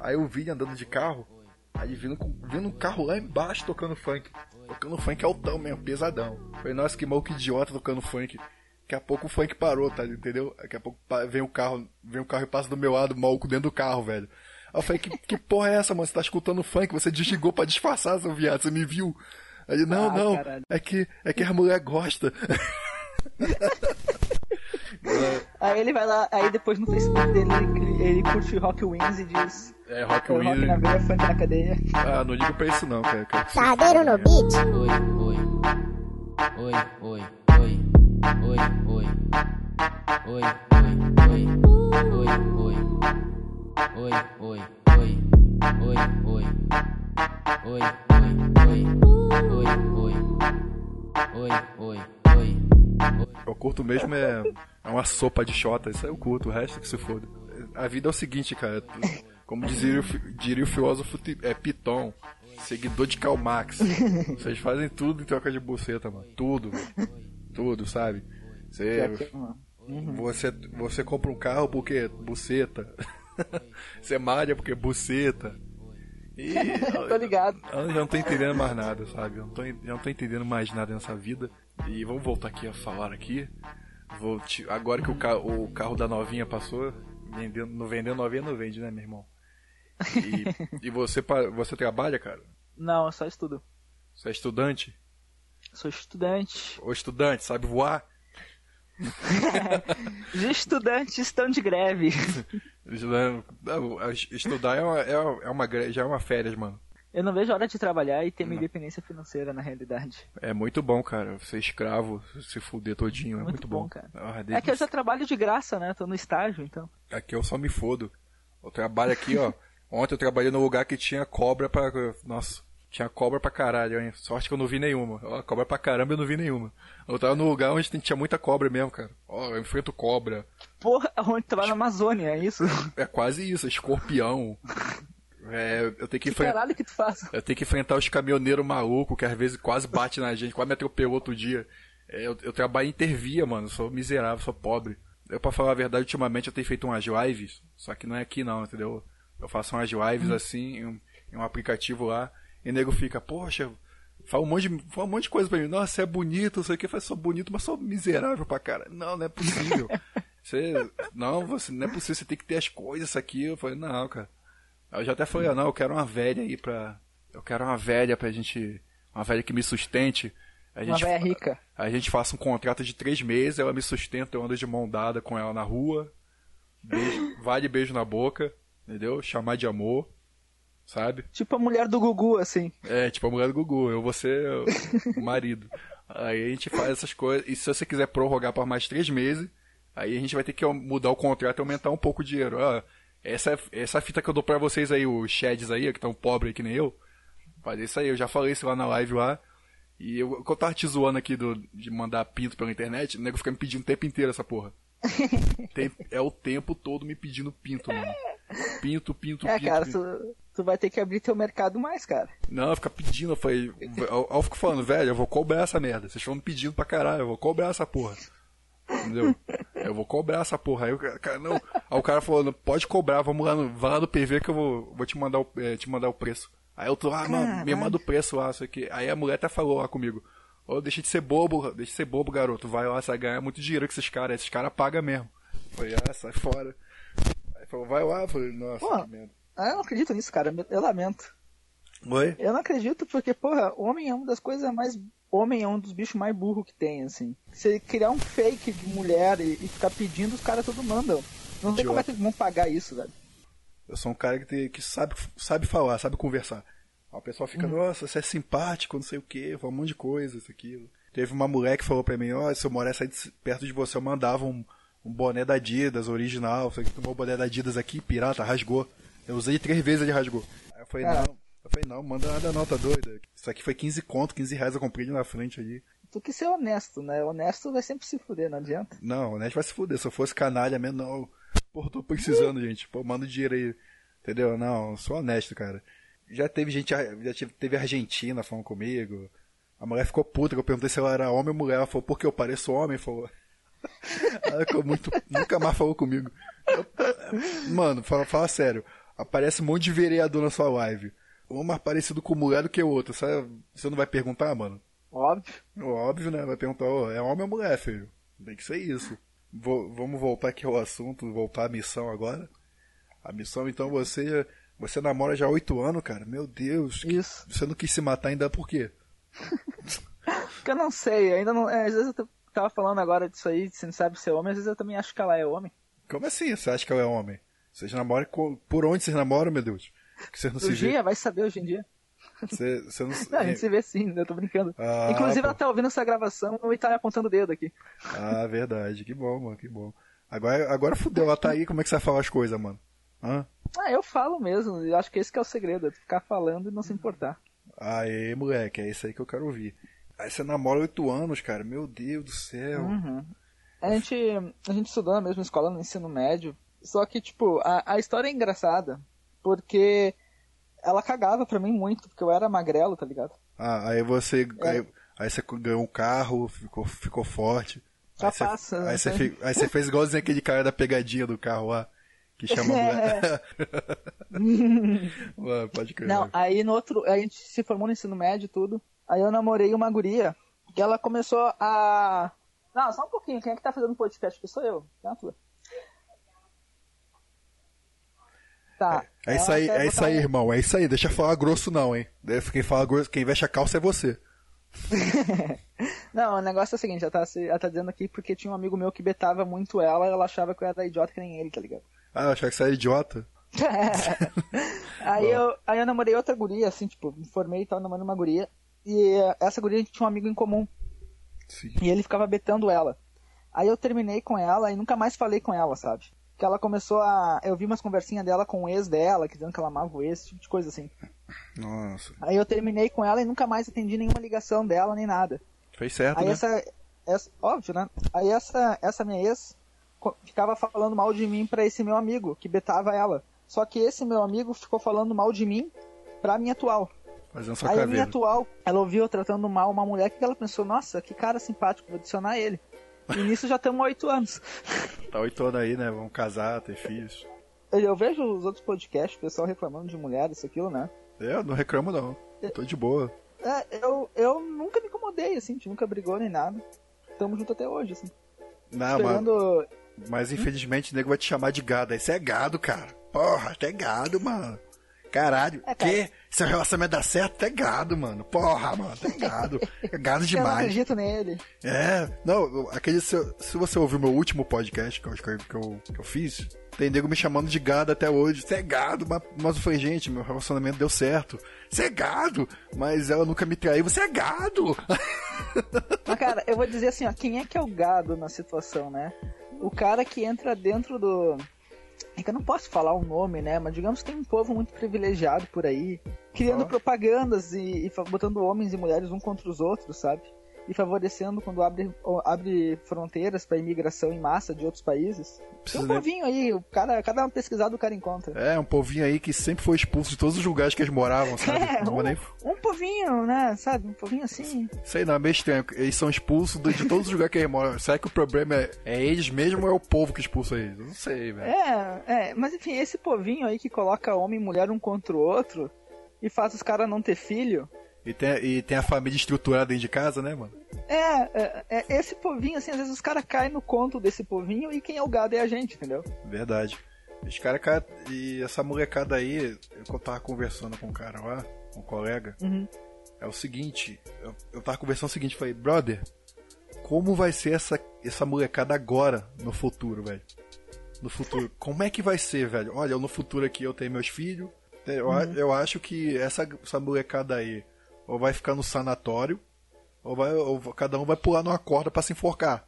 Aí eu vi ele andando de carro. Aí vindo, com- vindo um carro lá embaixo tocando funk. Tocando funk altão mesmo, pesadão. Falei, nossa, que maluco idiota tocando funk. Daqui a pouco o funk parou, tá? Entendeu? Daqui a pouco vem o carro, vem o carro e passa do meu lado, maluco dentro do carro, velho. Aí eu falei, que, que porra é essa, mano? Você tá escutando funk? Você desligou pra disfarçar, seu viado, você me viu? Aí ele, não, Ah, não, caralho. é que, é que a mulher gosta. Aí ele vai lá, aí depois no Facebook dele ele, ele curte Rock Wings e diz É, Rock Rock Wheel. na veia, funk na cadeia. Ah, não ligo pra isso não, cara. Sardeiro no beat. Oi, oi. Oi, oi, oi. Oi, oi. Oi, oi, oi. Oi, oi. Oi, oi, oi. Oi, oi. Oi, oi, oi. Oi, oi. Oi, oi, oi. Eu curto mesmo é, é uma sopa de xota, isso aí eu curto, o resto que se foda. A vida é o seguinte, cara, como dizia o, diria o filósofo é, Piton, seguidor de Karl Marx. Vocês fazem tudo em troca de buceta, mano. Tudo. Tudo, sabe? Você, mano. você, você compra um carro porque buceta. Você malha porque buceta. E Tô ligado. eu já não tô entendendo mais nada, sabe? Eu não tô, já não tô entendendo mais nada nessa vida. E vamos voltar aqui a falar aqui. Vou te- agora que o, ca- o carro da novinha passou, vendendo, não vendendo novinha não vende, né, meu irmão? E, e você, você trabalha, cara? Não, eu só estudo. Você é estudante? Sou estudante. Ou estudante, sabe voar? Os estudantes estão de greve. Estudando- não, a- Estudar é uma, é uma, é uma já é uma férias, mano. Eu não vejo a hora de trabalhar e ter minha independência financeira, na realidade. É muito bom, cara. Ser escravo, se fuder todinho, é Muito muito, bom, bom. cara. Ah, É que eu já trabalho de graça, né? Tô no estágio, então. Aqui eu só me fodo. Eu trabalho aqui, ó. Ontem eu trabalhei num lugar que tinha cobra pra. Nossa, tinha cobra pra caralho, hein? Sorte que eu não vi nenhuma. Ó, cobra pra caramba eu não vi nenhuma. Eu tava num lugar onde tinha muita cobra mesmo, cara. Ó, eu enfrento cobra. Porra, onde tu vai na Amazônia, é isso? É quase isso, escorpião. É, eu tenho que Que enfrentar. caralho que tu faz? Eu tenho que enfrentar os caminhoneiros malucos que às vezes quase bate na gente, quase me atropelou outro dia. É, eu, eu trabalho em intervia, mano. Sou miserável, sou pobre. Eu, pra falar a verdade, ultimamente eu tenho feito umas lives, só que não é aqui não, entendeu? Eu faço umas lives assim, em um, em um aplicativo lá, e o nego fica, poxa, fala um monte de, fala um monte de coisa pra mim. Nossa, você é bonito, não sei o que, falo, sou bonito, mas sou miserável pra cara. Não, não é possível. Você, não, você, não é possível, você tem que ter as coisas, isso aqui. Eu falei, não, cara. Eu já até falei, ah, não, eu quero uma velha aí pra. Eu quero uma velha pra gente. Uma velha que me sustente. A Uma gente, véia rica. a gente faça um contrato de três meses, ela me sustenta, eu ando de mão dada com ela na rua. Beijo, vale beijo na boca, entendeu? Chamar de amor, sabe? Tipo a mulher do Gugu, assim. É, tipo a mulher do Gugu, eu vou ser o marido. Aí a gente faz essas coisas. E se você quiser prorrogar por mais três meses, aí a gente vai ter que mudar o contrato e aumentar um pouco o dinheiro. Ó, essa, essa fita que eu dou pra vocês aí, os Shads aí, que estão pobres que nem eu. Fazer isso aí, eu já falei isso lá na live lá. E eu, eu tava te zoando aqui do, de mandar pinto pela internet, o nego fica me pedindo o tempo inteiro essa porra. Tem- é o tempo todo me pedindo pinto, mano. Pinto, pinto, É, pinto. cara, pinto. tu, tu vai ter que abrir teu mercado mais, cara. Não, fica pedindo, eu falei. Eu, eu fico falando, velho, eu vou cobrar essa merda. Vocês estão me pedindo pra caralho, eu vou cobrar essa porra. Entendeu? Eu vou cobrar essa porra. Aí o cara, não. Aí o cara falou, não, pode cobrar, vamos lá no, vai lá no PV que eu vou, vou te mandar o, eh, te mandar o preço. Aí eu tô, ah, mano, me manda o preço lá, isso aqui. Aí a mulher até falou lá comigo, ô, deixa de ser bobo, deixa de ser bobo, garoto. Vai lá, você vai ganhar muito dinheiro com esses caras, esses caras pagam mesmo. Eu falei, ah, sai fora. Falou, vai lá, eu falei, nossa, Pô. que merda. Ah, eu não acredito nisso, cara. Eu lamento. Oi? Eu não acredito porque, porra, homem é uma das coisas mais. Homem é um dos bichos mais burros que tem, assim. Você criar um fake de mulher e, e ficar pedindo, os caras tudo mandam. Não sei como é que vão pagar isso, velho. Eu sou um cara que, tem- que sabe, sabe falar, sabe conversar. Aí o pessoal fica, nossa, você é simpático, não sei o que, fala um monte de coisa, isso, aquilo. Teve uma mulher que falou pra mim, ó, se eu morasse perto de você, eu mandava um, um boné da Adidas, original, que tomou o boné da Adidas aqui, pirata, rasgou. Eu usei três vezes, ele rasgou. Aí eu falei, não, eu falei, não, manda nada não, tá doida. Isso aqui foi 15 conto, 15 reais eu comprei ali na frente ali. Tu que ser honesto, né? Honesto vai sempre se fuder, não adianta. Não, o Net vai se fuder. Se eu fosse canalha mesmo, não. Pô, tô precisando, gente. Pô, manda dinheiro aí. Entendeu? Não, sou honesto, cara. Já teve gente, já tive- teve Argentina falando comigo. A mulher ficou puta, que eu perguntei se ela era homem ou mulher. Ela falou, porque eu pareço homem, falou. Ela ficou muito. Nunca mais falou comigo. Mano, fala, fala sério. Aparece um monte de vereador na sua live. Um mais parecido com mulher do que o outro. Sabe? Você não vai perguntar, mano? Óbvio. Óbvio, né? Vai perguntar, ó, é homem ou mulher, filho? Tem que ser isso. Vou- vamos voltar aqui ao assunto, voltar à missão agora. A missão, então, você você namora já há oito anos, cara. Meu Deus. que- Isso. Você não quis se matar ainda por quê? Porque eu não sei, ainda não. é, às vezes eu tava falando agora disso aí, você não sabe se é homem, às vezes eu também acho que ela é homem. Como assim você acha que ela é homem? Vocês namoram com... Por onde vocês namoram, meu Deus? Que vocês não se Hoje vê. dia, vai saber hoje em dia. Você, você não... Não, a gente se vê sim, eu tô brincando. Ah, Inclusive, pô. ela tá ouvindo essa gravação e tá me apontando o dedo aqui. Ah, verdade. Que bom, mano, que bom. Agora, agora fudeu, ela tá aí, como é que você vai falar as coisas, mano? Hã? Ah, eu falo mesmo, eu acho que esse que é o segredo, é ficar falando e não se importar. Aê, moleque, é isso aí que eu quero ouvir. Aí você namora oito anos, cara. Meu Deus do céu. Uhum. A gente, a gente estudou na mesma escola no ensino médio, só que, tipo, a, a história é engraçada, porque ela cagava pra mim muito, porque eu era magrelo, tá ligado? Ah, aí você. É. Aí, aí você ganhou um carro, ficou, ficou forte. Aí você, Capaz, aí, né? você fe- aí você fez igualzinho aquele cara da pegadinha do carro lá. Que chama mulher. Mano, pode crer. Não, aí no outro, a gente se formou no ensino médio e tudo, aí eu namorei uma guria, que ela começou a... Não, só um pouquinho, quem é que tá fazendo podcast? Que sou eu, é a tua. Tá. É isso ela aí, é isso aí, irmão. É isso aí. Deixa eu falar grosso, não, hein? Daí Quem fala grosso, quem veste a calça é você. Não, o negócio é o seguinte, ela tá, ela tá dizendo aqui porque tinha um amigo meu que betava muito ela e ela achava que eu era idiota que nem ele, tá ligado? Ah, eu achava que você era idiota. aí, eu, aí eu namorei outra guria, assim, tipo, me formei e tal, namorando uma guria. E essa guria a gente tinha um amigo em comum. Sim. E ele ficava betando ela. Aí eu terminei com ela e nunca mais falei com ela, sabe? Que ela começou a. Eu vi umas conversinhas dela com o ex dela, que dizendo que ela amava o ex, esse tipo de coisa assim. Nossa. Aí eu terminei com ela e nunca mais atendi nenhuma ligação dela nem nada. Fez certo, Aí né? essa, essa. Óbvio, né? Aí essa, essa minha ex ficava falando mal de mim pra esse meu amigo, que betava ela. Só que esse meu amigo ficou falando mal de mim pra minha atual. Fazendo sua Aí a minha caveira. atual, ela ouviu eu tratando mal uma mulher que ela pensou, nossa, que cara simpático, vou adicionar ele. E nisso já estamos há oito anos. Tá oito anos aí, né? Vamos casar, ter filhos. Eu, eu vejo os outros podcasts, o pessoal reclamando de mulher, isso, aquilo, né? É, Eu não reclamo, não. Tô de boa. É, eu, eu nunca me incomodei, assim, a gente nunca brigou nem nada. Tamo junto até hoje, assim. Não, mas, esperando. mas infelizmente o nego vai te chamar de gado. Aí você é gado, cara. Porra, tu é gado, mano. Caralho. É. Que? Seu relacionamento dá certo? Tu é gado, mano. Porra, mano. Tu é gado. É gado Eu não demais. acredito nele. É, não, aquele. Se, se você ouviu meu último podcast que eu, que eu, que eu, que eu fiz, tem nego me chamando de gado até hoje. Você é gado, mas, mas eu falei, gente, meu relacionamento deu certo. Você é gado, mas ela nunca me traiu. Você é gado! Mas, cara, eu vou dizer assim, ó, quem é que é o gado na situação, né? O cara que entra dentro do. É que eu não posso falar o nome, né? Mas digamos que tem um povo muito privilegiado por aí, criando propagandas e, e botando homens e mulheres um contra os outros, sabe? E favorecendo quando abre, abre fronteiras para imigração em massa de outros países. Tem Precisa um nem- povinho aí, o cara, cada pesquisado o cara encontra. É, um povinho aí que sempre foi expulso de todos os lugares que eles moravam, sabe? É, vou nem... um, um povinho, né? Sabe? Um povinho assim. Sei não, é meio estranho. Eles são expulsos de, de todos os lugares que eles moram. Será que o problema é, é eles mesmo ou é o povo que expulsa eles? Eu não sei, velho. É, é, mas enfim, esse povinho aí que coloca homem e mulher um contra o outro e faz os caras não ter filho. E, tem, e tem a família estruturada dentro de casa, né, mano? É, é, é, esse povinho, assim, às vezes os caras caem no conto desse povinho e quem é o gado é a gente, entendeu? Verdade. Os caras, cara, e essa molecada aí, eu tava conversando com um cara lá, um colega, Uhum. é o seguinte, eu, eu tava conversando o seguinte, falei, brother, como vai ser essa, essa molecada agora, no futuro, velho? No futuro, como é que vai ser, velho? Olha, no futuro aqui eu tenho meus filhos, eu, a- eu acho que essa, essa molecada aí, ou vai ficar no sanatório, ou, vai, ou cada um vai pular numa corda pra se enforcar.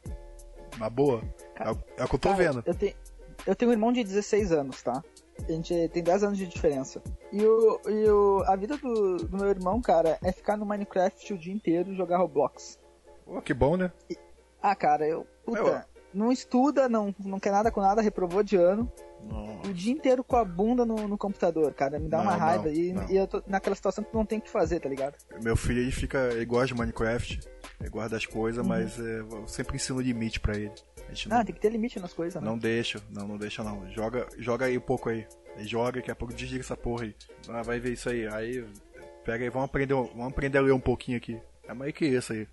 Na boa. É, o- é o que eu tô Cara, vendo. Eu, te- eu tenho um irmão de 16 anos, tá? A gente tem 10 anos de diferença. E, o, e o, a vida do, do meu irmão, cara, é ficar no Minecraft o dia inteiro e jogar Roblox. Pô, que bom, né? Ah, cara, eu. Puta, Eu- não estuda, não, não quer nada com nada, reprovou de ano. O dia inteiro com a bunda no, no computador, cara. Me dá Não, uma não, raiva. e, não. e eu tô naquela situação que não tem o que fazer, tá ligado? Meu filho ele fica. Ele gosta de Minecraft, ele guarda as coisas, Uhum. mas é, eu sempre ensino limite pra ele. Não, Ah, tem que ter limite nas coisas, né? não deixa, não, não deixa não. Joga, joga aí um pouco aí. Ele joga, daqui a pouco desliga essa porra aí. Ah, vai ver isso aí. Aí pega aí, vamos aprender, vamos aprender a ler um pouquinho aqui. É mais que isso aí.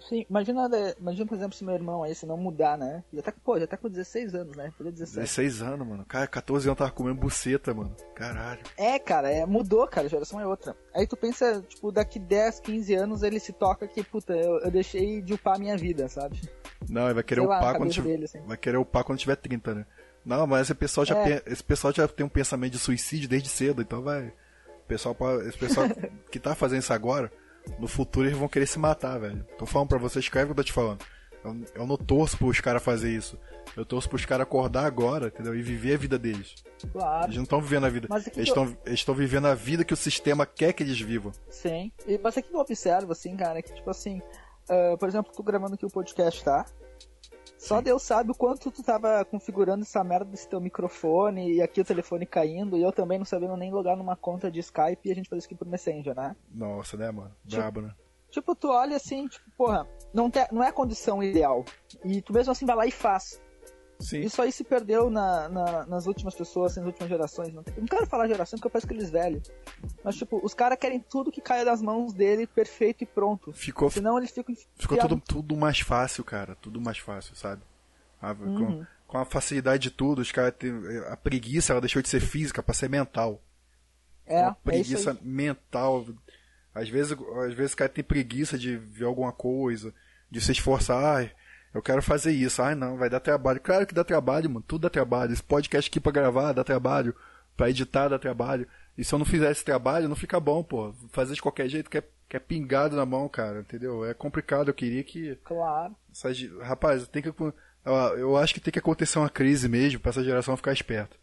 Sim, imagina, imagina, por exemplo, se meu irmão aí, se não mudar, né? Já tá, pô, já tá com 16 anos, né? Fazer 17. 16 anos, mano. Cara, 14 anos tava comendo buceta, mano. Caralho. É, cara, é, mudou, cara, a geração é outra. Aí tu pensa, tipo, daqui 10, 15 anos ele se toca que, puta, eu, eu deixei de upar a minha vida, sabe? Não, ele vai querer Sei lá, upar na quando tiver. dele, assim. Vai querer upar quando tiver 30, né? Não, mas esse pessoal, já É. pe- esse pessoal já tem um pensamento de suicídio desde cedo, então vai. O pessoal, esse pessoal que tá fazendo isso agora, no futuro eles vão querer se matar, velho. Tô falando pra você, escreve o que eu tô te falando. Eu, eu não torço pros caras fazer isso. Eu torço pros caras acordar agora, entendeu? E viver a vida deles. Claro. Eles não estão vivendo a vida. Mas Eles eu- estão eles tão vivendo a vida que o sistema quer que eles vivam. Sim. E, mas aqui que eu observo, assim, cara, que tipo assim, ah, por exemplo, tu gravando aqui o podcast, tá? Só Deus sabe o quanto tu tava configurando essa merda desse teu microfone e aqui o telefone caindo, e eu também não sabendo nem logar numa conta de Skype e a gente faz isso aqui por Messenger, né? Nossa, né, mano? Tipo- Brabo, né? Tipo, tu olha assim, tipo, porra, não, te, não é a condição ideal. E tu mesmo assim vai lá e faz. Sim. Isso aí se perdeu na, na- nas últimas pessoas, assim, nas últimas gerações. Não, não quero falar geração porque eu parece aqueles velhos. Mas, tipo, os caras querem tudo que caia das mãos dele perfeito e pronto. Ficou, Senão eles ficam. ficou tudo, tudo mais fácil, cara. Tudo mais fácil, sabe? A, Uhum. com, com a facilidade de tudo, os caras. A preguiça, ela deixou de ser física pra ser mental. É, uma é preguiça aí. mental. Às vezes, às vezes o cara tem preguiça de ver alguma coisa, de se esforçar. Ai, eu quero fazer isso. Ai, não, vai dar trabalho. Claro que dá trabalho, mano. Tudo dá trabalho. Esse podcast aqui pra gravar dá trabalho. Pra editar dá trabalho. E se eu não fizer esse trabalho, não fica bom, pô. Fazer de qualquer jeito que é, que é pingado na mão, cara. Entendeu? É complicado. Eu queria que. Claro. essa Rapaz, tem que. Eu acho que tem que acontecer uma crise mesmo pra essa geração ficar esperta.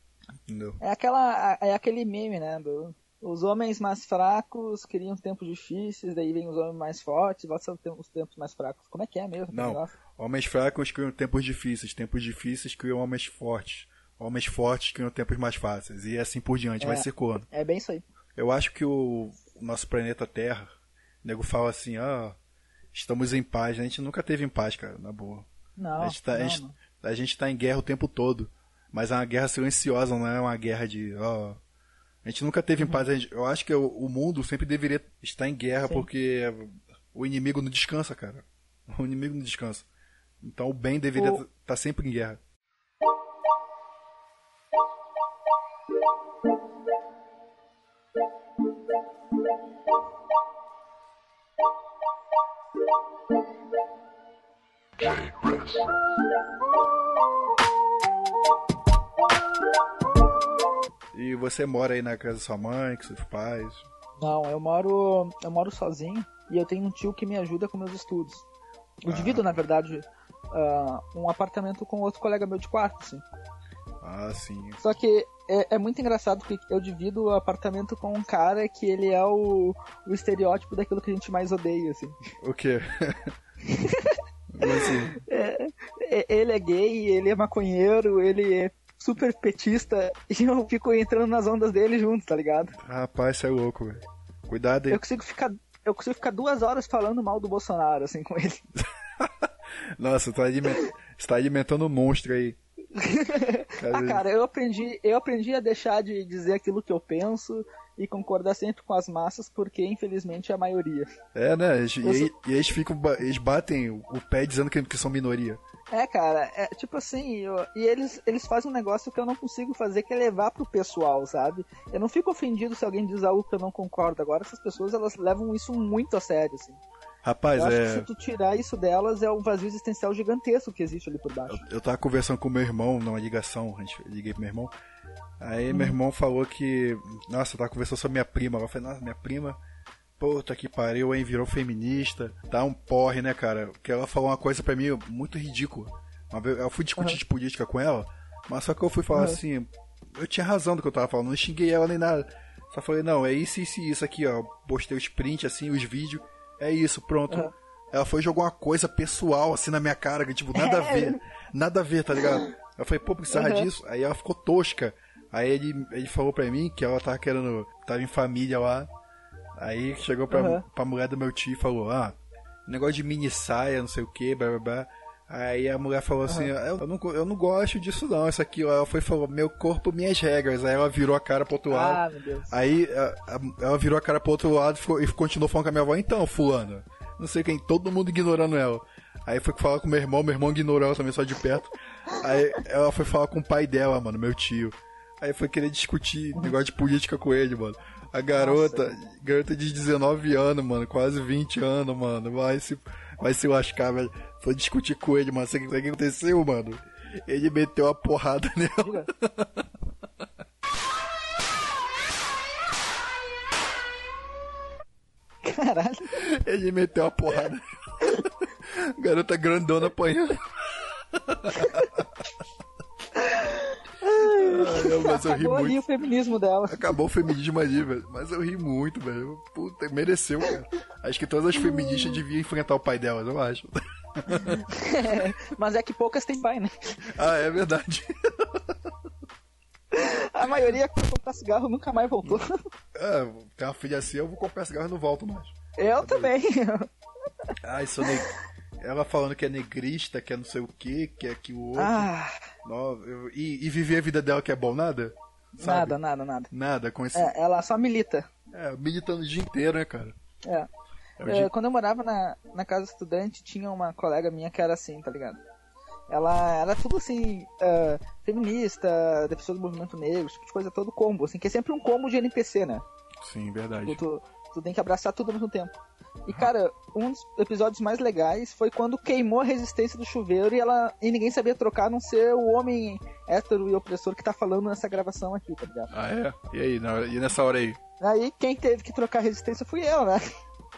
Entendeu? É, aquela, é aquele meme, né? Do, os homens mais fracos criam tempos difíceis, daí vem os homens mais fortes, volta os tempos mais fracos. Como é que é mesmo? Não. Homens fracos criam tempos difíceis, tempos difíceis criam homens fortes. Homens fortes criam tempos mais fáceis. E assim por diante, vai É. circulando. É bem isso aí. Eu acho que o, nosso planeta Terra, o nego fala assim, ah, estamos em paz. A gente nunca teve em paz, cara, na boa. Não, a, gente tá, a, não, gente, não. a gente tá em guerra o tempo todo. Mas é uma guerra silenciosa, não é uma guerra de. ó, a gente nunca teve em paz. A gente- eu acho que o, o mundo sempre deveria estar em guerra Sim. porque o inimigo não descansa, cara. O inimigo não descansa. Então o bem deveria O- estar sempre em guerra. E você mora aí na casa da sua mãe, com seus pais. Não, eu moro, eu moro sozinho e eu tenho um tio que me ajuda com meus estudos. Eu Ah. divido, na verdade, ah, um apartamento com outro colega meu de quarto, assim. Ah, sim. Só que é, é muito engraçado porque eu divido o apartamento com um cara que ele é o, o estereótipo daquilo que a gente mais odeia, assim. O quê? Assim? É, Ele é gay, ele é maconheiro, ele é super petista e eu fico entrando nas ondas dele junto, tá ligado? Rapaz, você é louco, velho. Cuidado aí. Eu consigo ficar. Eu consigo ficar duas horas falando mal do Bolsonaro, assim, com ele. Nossa, tá, aliment... você tá alimentando um monstro aí. Ah, cara, eu aprendi, eu aprendi a deixar de dizer aquilo que eu penso e concordar sempre com as massas, porque infelizmente é a maioria. É, né? E, Eu aí- e eles ficam. Eles batem o o pé dizendo que, que são minoria. É, cara, é tipo assim, eu- e eles, eles fazem um negócio que eu não consigo fazer, que é levar pro pessoal, sabe? Eu não fico ofendido se alguém diz algo que eu não concordo. Agora, essas pessoas, elas levam isso muito a sério, assim. Rapaz, eu acho que é. se tu tirar isso delas, é um vazio existencial gigantesco que existe ali por baixo. Eu, eu tava conversando com meu irmão numa ligação, a gente liguei pro meu irmão. Aí Hum. meu irmão falou que. Nossa, eu tava conversando sobre minha prima. Eu falei, nossa, minha prima. Puta que pariu, hein? Virou feminista. Tá um porre, né, cara? Que ela falou uma coisa pra mim muito ridícula. Eu fui discutir Uhum. de política com ela, mas só que eu fui falar Uhum. assim. Eu tinha razão do que eu tava falando, não xinguei ela nem nada. Só falei, não, é isso, isso e isso aqui, ó. Postei os prints, assim, os vídeos. É isso, pronto. Uhum. Ela foi jogar uma coisa pessoal, assim, na minha cara, que, tipo, nada a ver. Nada a ver, tá ligado? Eu falei, pô, precisava Uhum. disso. Aí ela ficou tosca. Aí ele, ele falou pra mim que ela tava querendo. Tava em família lá. Aí chegou pra, Uhum. pra mulher do meu tio e falou: Ah, negócio de mini saia, não sei o que, blá blá blá. Aí a mulher falou assim: eu, eu não, eu não gosto disso não, isso aqui. Ela foi e falou: Meu corpo, minhas regras. Aí ela virou a cara pro outro lado. Ah, meu Deus. Aí a- a- ela virou a cara pro outro lado e, ficou- e continuou falando com a minha avó, então, fulano. Não sei quem, todo mundo ignorando ela. Aí foi falar com meu irmão, meu irmão ignorou ela também só de perto. Aí ela foi falar com o pai dela, mano, meu tio. Aí foi querer discutir negócio de política com ele, mano. A garota, garota de 19 anos, mano, quase 20 anos, mano, vai se, vai se lascar, velho. Foi discutir com ele, mano. Sabe o que aconteceu, mano? Ele meteu a porrada nela. Caralho. Ele meteu a porrada. Garota grandona apanhando. Não, mas eu ri Acabou ali muito. o feminismo dela. Acabou o feminismo ali, velho. Mas eu ri muito, velho. Puta, mereceu, cara. Acho que todas as feministas deviam enfrentar o pai delas, eu acho. Mas é que poucas têm pai, né? Ah, é verdade. A maioria que foi comprar cigarro nunca mais voltou. É, tem uma filha assim, eu vou comprar cigarro e não volto mais. Eu também. Ai, sou neg... Ela falando que é negrista, que é não sei o que, que é que o outro. Ah, eu- E, e viver a vida dela que é bom, nada? Sabe? nada, nada, nada. Nada com esse. É, ela só milita. É, militando o dia inteiro, né, cara? É. Dia- quando eu morava na, na casa estudante, tinha uma colega minha que era assim, tá ligado? Ela era tudo assim, é, feminista, defensor do movimento negro, tipo de coisa, todo combo, assim, que é sempre um combo de NPC, né? Sim, verdade. Tu, tu tem que abraçar tudo ao mesmo tempo. E cara, um dos episódios mais legais foi quando queimou a resistência do chuveiro e ela e ninguém sabia trocar, a não ser o homem hétero e opressor que tá falando nessa gravação aqui, tá ligado? Ah, é? E aí, na- e nessa hora aí? Aí quem teve que trocar a resistência fui eu, né?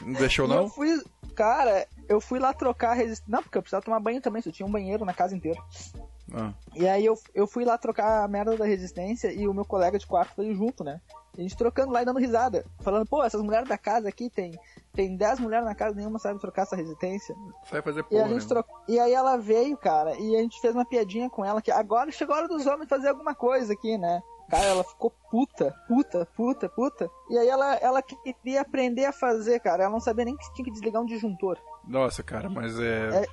Não deixou, E não? eu fui, cara, eu fui lá trocar a resistência. Não, porque eu precisava tomar banho também, só tinha um banheiro na casa inteira. Ah, E aí eu, eu fui lá trocar a merda da resistência e o meu colega de quarto veio junto, né? E a gente trocando lá e dando risada. Falando, pô, essas mulheres da casa aqui tem. Tem 10 mulheres na casa, nenhuma sabe trocar essa resistência. sai fazer E, porra, a gente né? tro... e aí ela veio, cara, e a gente fez uma piadinha com ela que agora chegou a hora dos homens fazer alguma coisa aqui, né? Cara, ela ficou puta, puta, puta, puta. E aí ela, ela queria aprender a fazer, cara. Ela não sabia nem que tinha que desligar um disjuntor. Nossa, cara, mas é. É-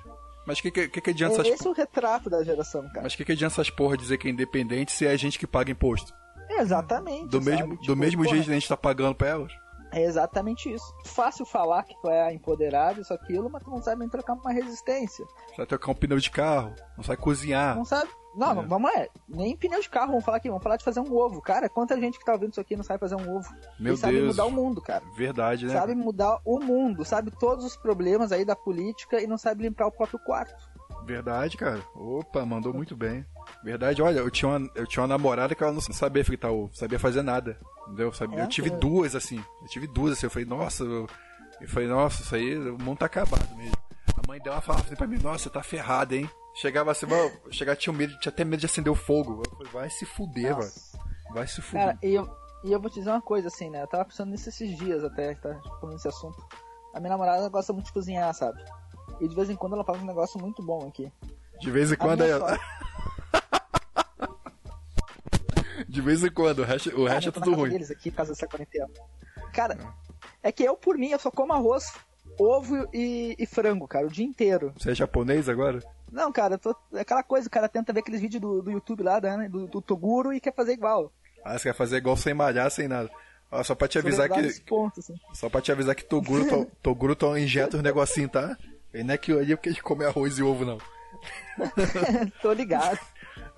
Mas que, que, que adianta É essas. esse o retrato da geração, cara. Mas que, que adianta essas porra dizer que é independente se é a gente que paga imposto? Exatamente. Do sabe? mesmo, Tipo, do mesmo porra, jeito que a gente tá pagando pra elas? É exatamente isso. Fácil falar que tu é empoderado, isso, aquilo, mas tu não sabe nem trocar uma resistência. Vai trocar um pneu de carro, não sai cozinhar. Não sabe. Não, É. vamos lá. Nem pneu de carro, vamos falar aqui. Vamos falar de fazer um ovo. Cara, quanta gente que tá ouvindo isso aqui não sabe fazer um ovo. Meu e sabe Deus. mudar o mundo, cara. Verdade, né? Sabe mudar o mundo, sabe todos os problemas aí da política e não sabe limpar o próprio quarto. Verdade, cara. Opa, mandou muito bem. Verdade, olha, eu tinha uma, eu tinha uma namorada que ela não sabia fritar ovo, sabia fazer nada. Entendeu? Eu, sabia, É, eu tive é. duas assim. Eu tive duas assim. Eu falei, nossa, eu, eu falei, nossa, isso aí, o mundo tá acabado mesmo. A mãe dela falava assim pra mim, nossa, você tá ferrado, hein? Chegava assim, mano, chegava, tinha medo, tinha até medo de acender o fogo. Falei, vai se fuder, velho. Nossa. Vai se fuder. Cara, e eu, e eu vou te dizer uma coisa assim, né? Eu tava pensando nisso esses dias até, tá? Falando nesse assunto. A minha namorada gosta muito de cozinhar, sabe? E de vez em quando ela faz um negócio muito bom aqui. De vez em A quando aí, sogra- De vez em quando, o resto, o resto é tudo ruim. deles aqui por causa dessa quarentena. Cara, é que eu, por mim, eu só como arroz, ovo e, e frango, cara, o dia inteiro. Você é japonês agora? Não, cara, tô, é aquela coisa, o cara tenta ver aqueles vídeos do, do YouTube lá, né, do, do Toguro e quer fazer igual. Ah, você quer fazer igual sem malhar, sem nada. Só pra te avisar que. ponto, assim. Só pra te avisar que Toguro, to, Toguro to injeta os negocinhos, tá? E não é que ali porque a gente come arroz e ovo, não. Tô ligado.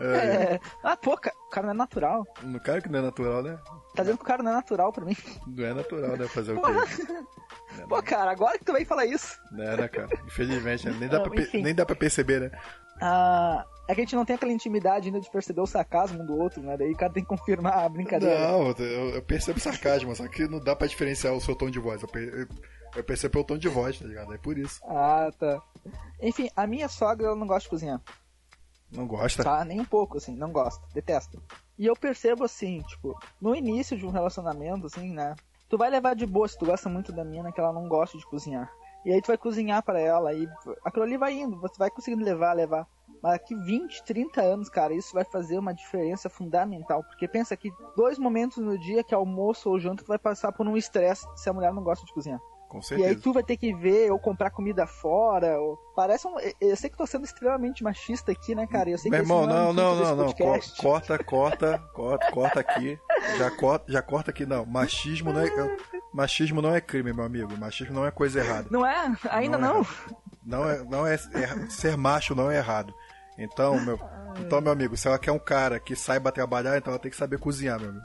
É. Ah, pô, o cara não é natural. No cara que não é natural, né? Tá dizendo que o cara não é natural pra mim. Não é natural, né? Fazer o quê? Pô, cara, agora que tu vem falar isso. Não é, né, cara? Infelizmente, né? nem, dá Não, pra nem dá pra perceber, né? Ah, é que a gente não tem aquela intimidade ainda de perceber o sarcasmo um do outro, né? Daí o cara tem que confirmar a brincadeira. Não, eu, eu percebo sarcasmo, só que não dá pra diferenciar o seu tom de voz. Eu, eu- eu percebo pelo tom de voz, tá ligado? É por isso. Ah, tá. Enfim, a minha sogra ela não gosta de cozinhar. Não gosta? Tá? Nem um pouco, assim, não gosta, detesta. E eu percebo assim, tipo, no início de um relacionamento, assim, né? Tu vai levar de boa se tu gosta muito da mina que ela não gosta de cozinhar. E aí tu vai cozinhar pra ela e aquilo ali vai indo, você vai conseguindo levar, levar. Mas daqui 20, 30 anos, cara, isso vai fazer uma diferença fundamental. Porque pensa que dois momentos no dia, que é almoço ou janta, tu vai passar por um estresse se a mulher não gosta de cozinhar. Com E aí certeza. tu vai ter que ver ou comprar comida fora. Ou... Parece um. Eu sei que tô sendo extremamente machista aqui, né, cara? Eu sei Meu que irmão, é não, intuito não, não, não. Podcast. Corta, corta, corta, corta aqui. Já corta, já corta aqui, não. Machismo não é. Machismo não é crime, meu amigo. Machismo não é coisa errada. Não é? Ainda Não é não? errado. Não é, não é, é- ser macho não é errado. Então, meu, então, meu amigo, se ela quer um cara que saiba trabalhar, então ela tem que saber cozinhar, meu amigo.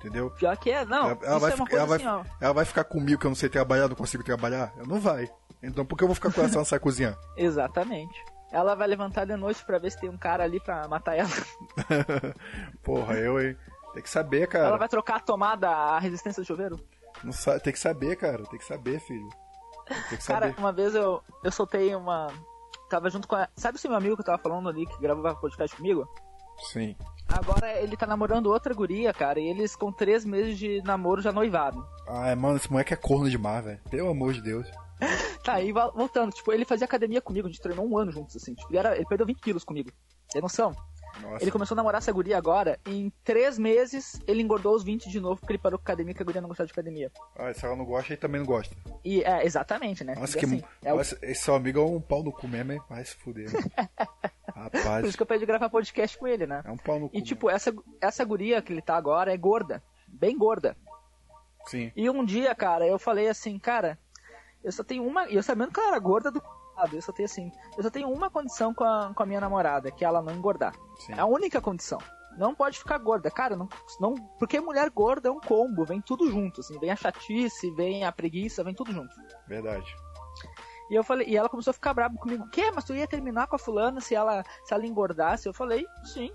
Entendeu? Pior que é, não. ela, ela vai, é uma ficar- ela, vai, assim, ó. ela vai ficar comigo que eu não sei trabalhar, não consigo trabalhar? Ela não vai. Então por que eu vou ficar com ela se ela não sabe cozinhar? Exatamente. ela vai levantar de noite pra ver se tem um cara ali pra matar ela. Porra, eu, hein? Tem que saber, cara. Ela vai trocar a tomada, a resistência do chuveiro. Não sa... Tem que saber, cara. Tem que saber, filho. Tem que Cara, saber. uma vez eu, eu soltei uma. Tava junto com a. Sabe esse meu amigo que eu tava falando ali, que gravava podcast comigo? Sim. Agora ele tá namorando outra guria, cara, e eles com três meses de namoro já noivaram. Ai, mano, esse moleque é corno demais, velho. Pelo amor de Deus. Tá, aí vol- voltando, tipo, ele fazia academia comigo, a gente treinou um ano juntos, assim. Tipo, ele, era, ele perdeu 20 quilos comigo. Tem noção? Nossa. Ele começou a namorar essa guria agora, e em três meses ele engordou os 20 de novo porque ele parou com academia, que a guria não gostava de academia. Ah, se ela não gosta, ele também não gosta. E é, exatamente, né? Nossa, E que. assim, é o- Nossa, esse seu amigo é um pau no cu mesmo, hein? Vai se fuder. né? por Rapaz, isso que eu pedi gravar podcast com ele, né? é um pau no cu. E tipo, essa, essa guria que ele tá agora é gorda. Bem gorda. Sim. E um dia, cara, eu falei assim, cara, eu só tenho uma. E eu sabendo que ela era gorda do lado, eu só tenho assim. Eu só tenho uma condição com a, com a minha namorada, que é ela não engordar. Sim. É a única condição. Não pode ficar gorda, cara, não, não. Porque mulher gorda é um combo, vem tudo junto, assim, vem a chatice, vem a preguiça, vem tudo junto. Verdade. E eu falei, e ela começou a ficar brava comigo. Que? Mas tu ia terminar com a fulana se ela, se ela engordasse? Eu falei, sim.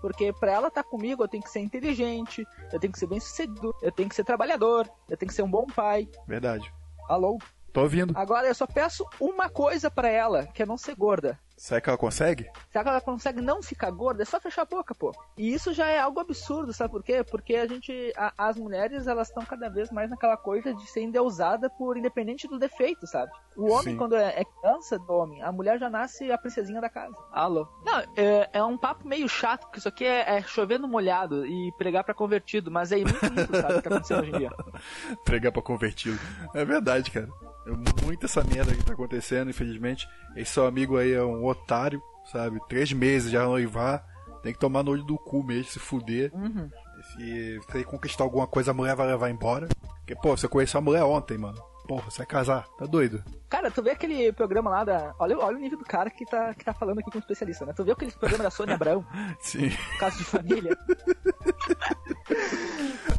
Porque pra ela estar comigo, eu tenho que ser inteligente, eu tenho que ser bem sucedido, eu tenho que ser trabalhador, eu tenho que ser um bom pai. Verdade. Alô? Tô ouvindo. Agora eu só peço uma coisa pra ela, que é não ser gorda. Será que ela consegue? Será que ela consegue não ficar gorda? É só fechar a boca, pô. E isso já é algo absurdo, sabe por quê? Porque a gente, a- as mulheres, elas estão cada vez mais naquela coisa de ser endeusada por independente do defeito, sabe? O homem, Sim. quando é, é criança do homem, a mulher já nasce a princesinha da casa. Alô? Não, é, é um papo meio chato, porque isso aqui é, é chover no molhado e pregar pra convertido, mas é muito isso, sabe, o que tá acontecendo hoje em dia. Pregar pra convertido. É verdade, cara. É muito essa merda que tá acontecendo, infelizmente. Esse seu amigo aí é um otário, sabe? Três meses já noivar. Tem que tomar no olho do cu mesmo, se fuder. Uhum. Se você conquistar alguma coisa, a mulher vai levar embora. Porque, pô, você conheceu a mulher ontem, mano. Porra, você vai casar. Tá doido? Cara, tu vê aquele programa lá da. Olha, olha o nível do cara que tá, que tá falando aqui com o especialista, né? Tu vê aquele programa da Sônia Abrão, Sim. caso de família.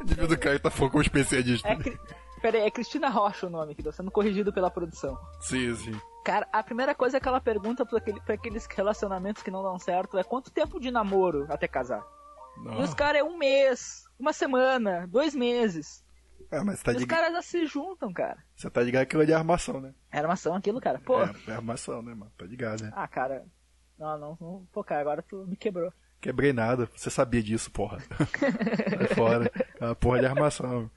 O nível do cara tá falando como especialista. É, Cri- Pera aí, é Cristina Rocha o nome, que tá sendo corrigido pela produção. Sim, sim. Cara, a primeira coisa que ela pergunta pra, aquele, pra aqueles relacionamentos que não dão certo é quanto tempo de namoro até casar? Não. E os caras é um mês, uma semana, dois meses. É, mas você tá, E os de... caras já se juntam, cara. você tá ligado que aquilo é armação, né? É armação aquilo, cara. Pô. É, é armação, né, mano? Tá ligado, né? Ah, cara. Não, não, não. Pô, cara, agora tu me quebrou. Quebrei nada, você sabia disso, porra. Vai fora. É uma porra de armação.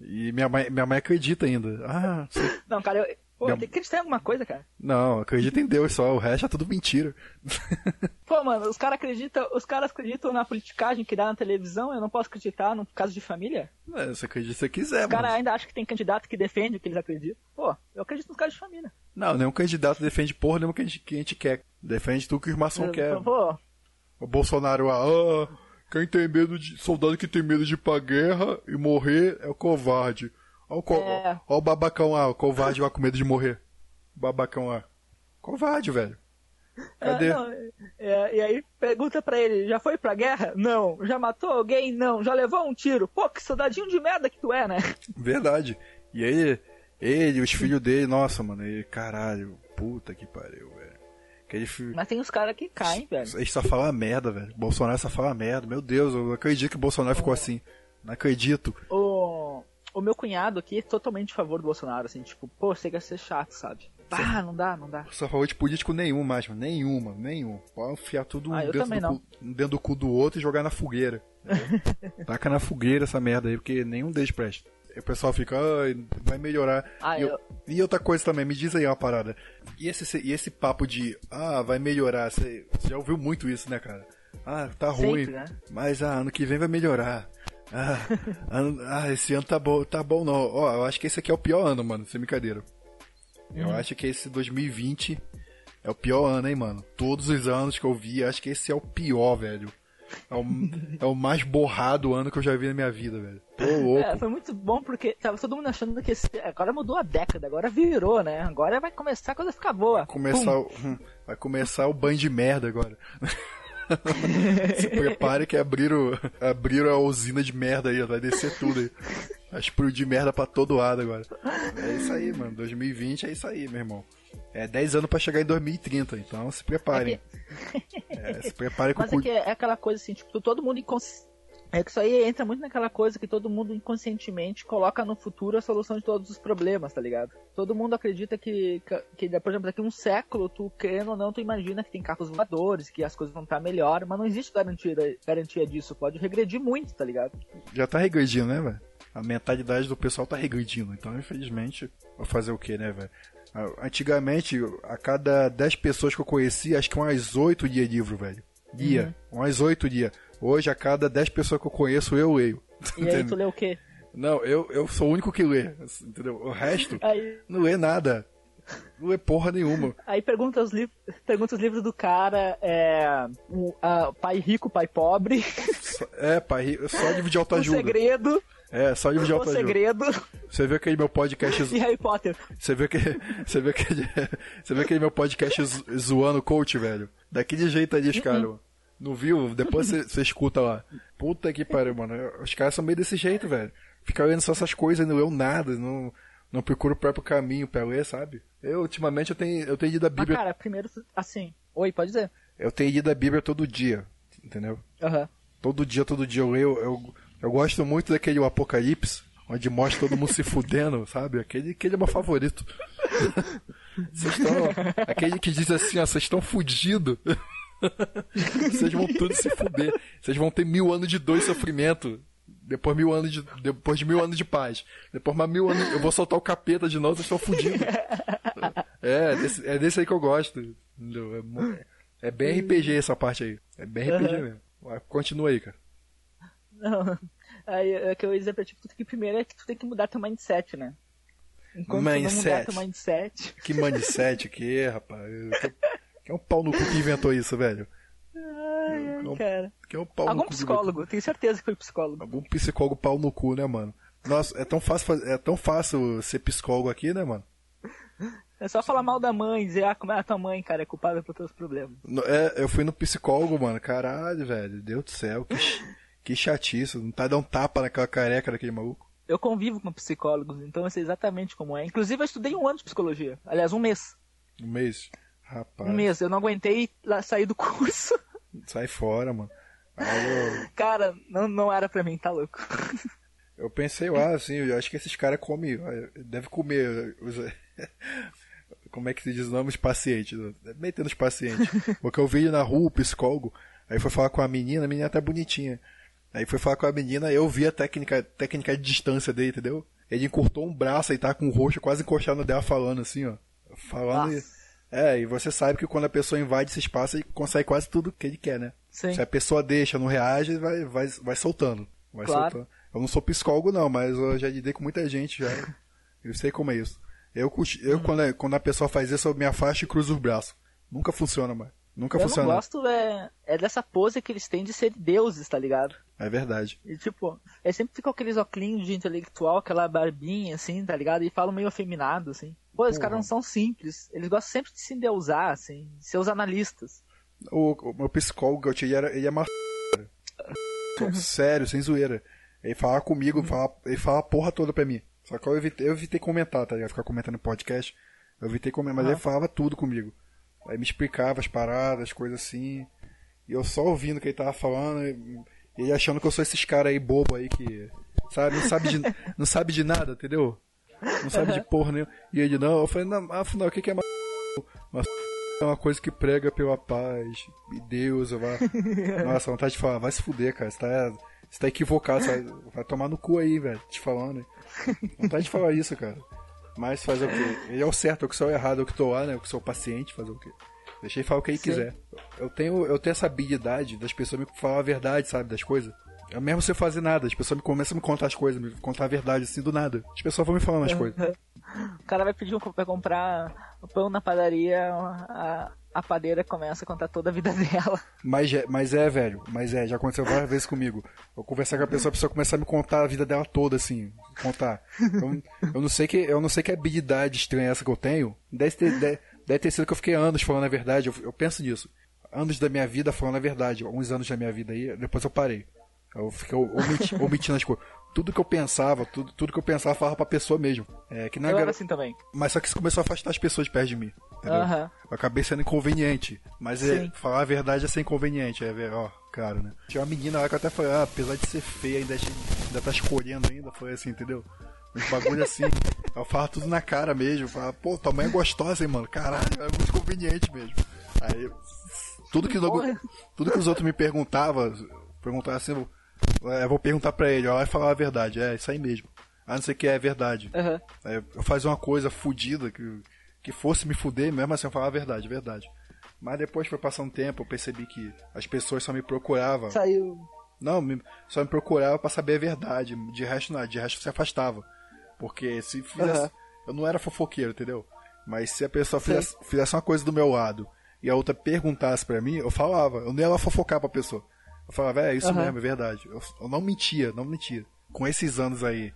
E minha mãe, minha mãe acredita ainda. Ah, você... Não, cara, eu. Pô, Minha- tenho que acreditar em alguma coisa, cara. não, acredita em Deus só, o resto é tudo mentira. Pô, mano, os caras acreditam, os caras acreditam na politicagem que dá na televisão, eu não posso acreditar no caso de família? É, você acredita se você quiser, Os caras ainda acham que tem candidato que defende o que eles acreditam. Pô, eu acredito nos casos de família. Não, nenhum candidato defende porra nenhuma que a gente, que a gente quer. Defende tudo que o maçom quer. Pô, O Bolsonaro, ah, quem tem medo de. Soldado que tem medo de ir pra guerra e morrer é o covarde. Olha o, co... É. ó o babacão lá, o covarde lá com medo de morrer. O babacão lá. Covarde, velho. Cadê? É, não, é, e aí pergunta pra ele, já foi pra guerra? Não. Já matou alguém? Não. Já levou um tiro? Pô, que soldadinho de merda que tu é, né? Verdade. E aí, ele, os filhos dele, nossa, mano, ele, caralho, puta que pariu, velho. Aquele filho. Mas tem uns caras que caem, velho. Eles só fala merda, velho. Bolsonaro só fala merda. Meu Deus, eu não acredito que o Bolsonaro ficou assim. Não acredito. O, o meu cunhado aqui é totalmente a favor do Bolsonaro, assim, tipo, pô, chega a ser chato, sabe? Ah, não dá, não dá. Só falou de político nenhum mais, mano. Nenhum, mano. Nenhum. Pode enfiar tudo Ah, dentro, do cu, dentro do cu do outro e jogar na fogueira. Taca na fogueira essa merda aí, porque nenhum deles presta. O pessoal fica, ai, vai melhorar. Ah, e, eu- e outra coisa também, me diz aí uma parada. E esse, e esse papo de, ah, vai melhorar, você você já ouviu muito isso, né, cara? Ah, tá Sempre, ruim, né? mas ah, ano que vem vai melhorar. Ah, ano- ah, esse ano tá bom, tá bom não. Ó, eu acho que esse aqui é o pior ano, mano, sem brincadeira. Eu acho que esse 2020 é o pior ano, hein, mano. Todos os anos que eu vi, acho que esse é o pior, velho. É o, é o mais borrado ano que eu já vi na minha vida, velho. É, foi muito bom porque tava todo mundo achando que esse, agora mudou a década, agora virou, né? Agora vai começar a coisa ficar boa. começar Pum. o, hum, vai começar o banho de merda agora. Se prepare que abriram, abriram a usina de merda aí, vai descer tudo aí. Vai explodir merda pra todo lado agora. É isso aí, mano. 2020 é isso aí, meu irmão. É 10 anos pra chegar em 2030, então se preparem. É, se preparem com Mas é que é aquela coisa assim, tipo, todo mundo inconsci... É que isso aí entra muito naquela coisa que todo mundo inconscientemente coloca no futuro a solução de todos os problemas, tá ligado? Todo mundo acredita que, que, que por exemplo, daqui a um século, tu querendo ou não, tu imagina que tem carros voadores, que as coisas vão estar melhor, mas não existe garantia, garantia disso. Pode regredir muito, tá ligado? Já tá regredindo, né, velho? A mentalidade do pessoal tá regredindo. Então, infelizmente, vou fazer o que, né, velho? Antigamente, a cada 10 pessoas que eu conhecia, acho que umas 8 dia livro, velho. Dia. Uhum. Umas 8 dias. Hoje, a cada 10 pessoas que eu conheço, eu leio. E aí, tu lê o quê? Não, eu, eu sou o único que lê, entendeu? O resto aí... não lê nada. Não lê porra nenhuma. Aí pergunta os, li pergunta os livros do cara, é. Um, uh, pai rico, pai pobre. É, pai rico, só livro de autoajuda. O segredo. É, só livro de autoajuda. O segredo. Você viu aquele meu podcast. E Harry Potter. Você viu que Você viu aquele. Você viu aquele meu podcast zoando coach, velho? Daquele jeito ali, uh -uh. caras. Não viu? Depois você escuta lá. Puta que pariu, mano. Os caras são meio desse jeito, velho. Fica lendo só essas coisas, não leu nada, não, não procura o próprio caminho pra ler, sabe? Eu, ultimamente, eu tenho, eu tenho lido a Bíblia. Ah, cara, primeiro, assim. Oi, pode dizer. Eu tenho lido a Bíblia todo dia, entendeu? Aham. Uhum. Todo dia, todo dia eu leio. Eu, eu gosto muito daquele Apocalipse, onde mostra todo mundo se fudendo, sabe? Aquele, aquele é meu favorito. Estão. Aquele que diz assim, ó, vocês estão fudidos. Vocês vão tudo se fuder. Vocês vão ter mil anos de dor e sofrimento. Depois mil anos de. Depois de mil anos de paz. Depois mais mil anos. Eu vou soltar o capeta de novo, vocês estão fudidos. É, é desse, é desse aí que eu gosto. É, é bem RPG essa parte aí. É bem RPG uhum. mesmo. Continua aí, cara. Não. Aí, é que eu ia dizer pra ti, que primeiro é que tu tem que mudar teu mindset, né? Enquanto mindset. tu não mudar teu mindset. Que mindset que é, rapaz? Que é um pau no cu que inventou isso, velho. Ai, ai, é cara. Que é um pau Algum no cu psicólogo, tenho certeza que foi psicólogo. Algum psicólogo pau no cu, né, mano? Nossa, é tão fácil, é tão fácil ser psicólogo aqui, né, mano? É só falar mal da mãe, dizer, ah, como é a tua mãe, cara, é culpada por teus problemas. É, eu fui no psicólogo, mano, caralho, velho, Deus do céu, que, que chatice, não tá dando um tapa naquela careca daquele maluco. Eu convivo com psicólogos, então eu sei exatamente como é. Inclusive, eu estudei um ano de psicologia, aliás, um mês. Um mês? Rapaz. Um mês, eu não aguentei sair do curso. Sai fora, mano. Eu... Cara, não, não era pra mim, tá louco. Eu pensei lá, assim, eu acho que esses caras comem, deve comer os, como é que se diz o nome dos pacientes, metendo os pacientes. Porque eu vi na rua o psicólogo, aí foi falar com a menina, a menina tá bonitinha. Aí foi falar com a menina, eu vi a técnica, técnica de distância dele, entendeu? Ele encurtou um braço e tá com o rosto quase encostado dela falando assim, ó. Falando Nossa. e... É, e você sabe que quando a pessoa invade esse espaço, ele consegue quase tudo que ele quer, né? Sim. Se a pessoa deixa, não reage, vai, vai, vai soltando. Vai claro. soltando. Eu não sou psicólogo, não, mas eu já lidei com muita gente já. eu sei como é isso. Eu, eu hum. quando, é, quando a pessoa faz isso, eu me afasto e cruzo os braços. Nunca funciona, mais. Nunca eu funciona. Eu gosto é, é dessa pose que eles têm de ser deuses, tá ligado? É verdade. E tipo, é sempre ficam aqueles óculos de intelectual, aquela barbinha, assim, tá ligado? E falam meio afeminado, assim. Pô, os caras não são simples. Eles gostam sempre de se endeusar, assim, de ser os analistas. O, o meu psicólogo, ele, era, ele é uma Sério, sem zoeira. Ele falava comigo, falava, ele falava a porra toda pra mim. Só que eu evitei, eu evitei comentar, tá ligado? Ficar comentando no podcast. Eu evitei comentar, mas ele falava tudo comigo. Aí me explicava as paradas, as coisas assim. E eu só ouvindo o que ele tava falando. E ele achando que eu sou esses caras aí bobo aí que. Sabe, não sabe de, não sabe de nada, entendeu? Não sabe de porra nenhuma. E ele, não, eu falei, não, afinal, o que, que é uma. Uma é uma coisa que prega pela paz. E Deus, vai. Nossa, vontade de falar, vai se fuder, cara. Você tá, você tá equivocado, vai tomar no cu aí, velho. Te falando. Vontade de falar isso, cara. Mas fazer o quê? Ele é o certo, eu que sou o errado, eu que tô lá, né? Eu que sou o paciente, fazer o quê? Deixa ele falar o que ele Sim. quiser. Eu tenho, eu tenho essa habilidade das pessoas me falar a verdade, sabe, das coisas. É mesmo sem fazer nada, as pessoas me começam a me contar as coisas, me contar a verdade assim do nada. As pessoas vão me falando as coisas. O cara vai pedir um, pra comprar pão na padaria, a, a padeira começa a contar toda a vida dela. Mas, mas é, velho, mas é, já aconteceu várias vezes comigo. Eu conversar com a pessoa, a pessoa começa a me contar a vida dela toda, assim, contar. Eu, eu não sei que, eu não sei que habilidade estranha essa que eu tenho. Deve ter, deve, deve ter sido que eu fiquei anos falando a verdade, eu, eu penso nisso. Anos da minha vida falando a verdade, alguns anos da minha vida aí, depois eu parei. Eu fiquei omitindo, omitindo as coisas. Tudo que eu pensava, tudo, tudo que eu pensava, falava pra pessoa mesmo. É, que não eu era assim também. Mas só que isso começou a afastar as pessoas de perto de mim. Entendeu? Acabei sendo inconveniente. Mas é, falar a verdade é ser inconveniente, é ver, ó, claro, né? Tinha uma menina lá que eu até falei, ah, apesar de ser feia, ainda, ainda tá escolhendo ainda, foi assim, entendeu? Uns bagulho assim. eu falo tudo na cara mesmo. Falo, pô, tua mãe é gostosa, hein, mano? Caralho, é muito conveniente mesmo. Aí, tudo que, Porra. tudo que os outros me perguntavam, perguntavam assim, eu, é, eu vou perguntar pra ele, ó, vai falar a verdade. É, isso aí mesmo. Ah, não sei o que é verdade. Aham. Aí eu fazia uma coisa fudida que, que fosse me fuder, mesmo assim eu falava a verdade, verdade. Mas depois foi passando um tempo, eu percebi que as pessoas só me procuravam. Saiu. Não, me- só me procurava pra saber a verdade. De resto, nada. De resto, se afastava. Porque se fizesse. Aham. Eu não era fofoqueiro, entendeu? Mas se a pessoa fizesse, fizesse uma coisa do meu lado e a outra perguntasse pra mim, eu falava. Eu nem ia lá fofocar pra pessoa. Eu falava, é, isso Aham. mesmo, é verdade. Eu, eu não mentia, não mentia. Com esses anos aí,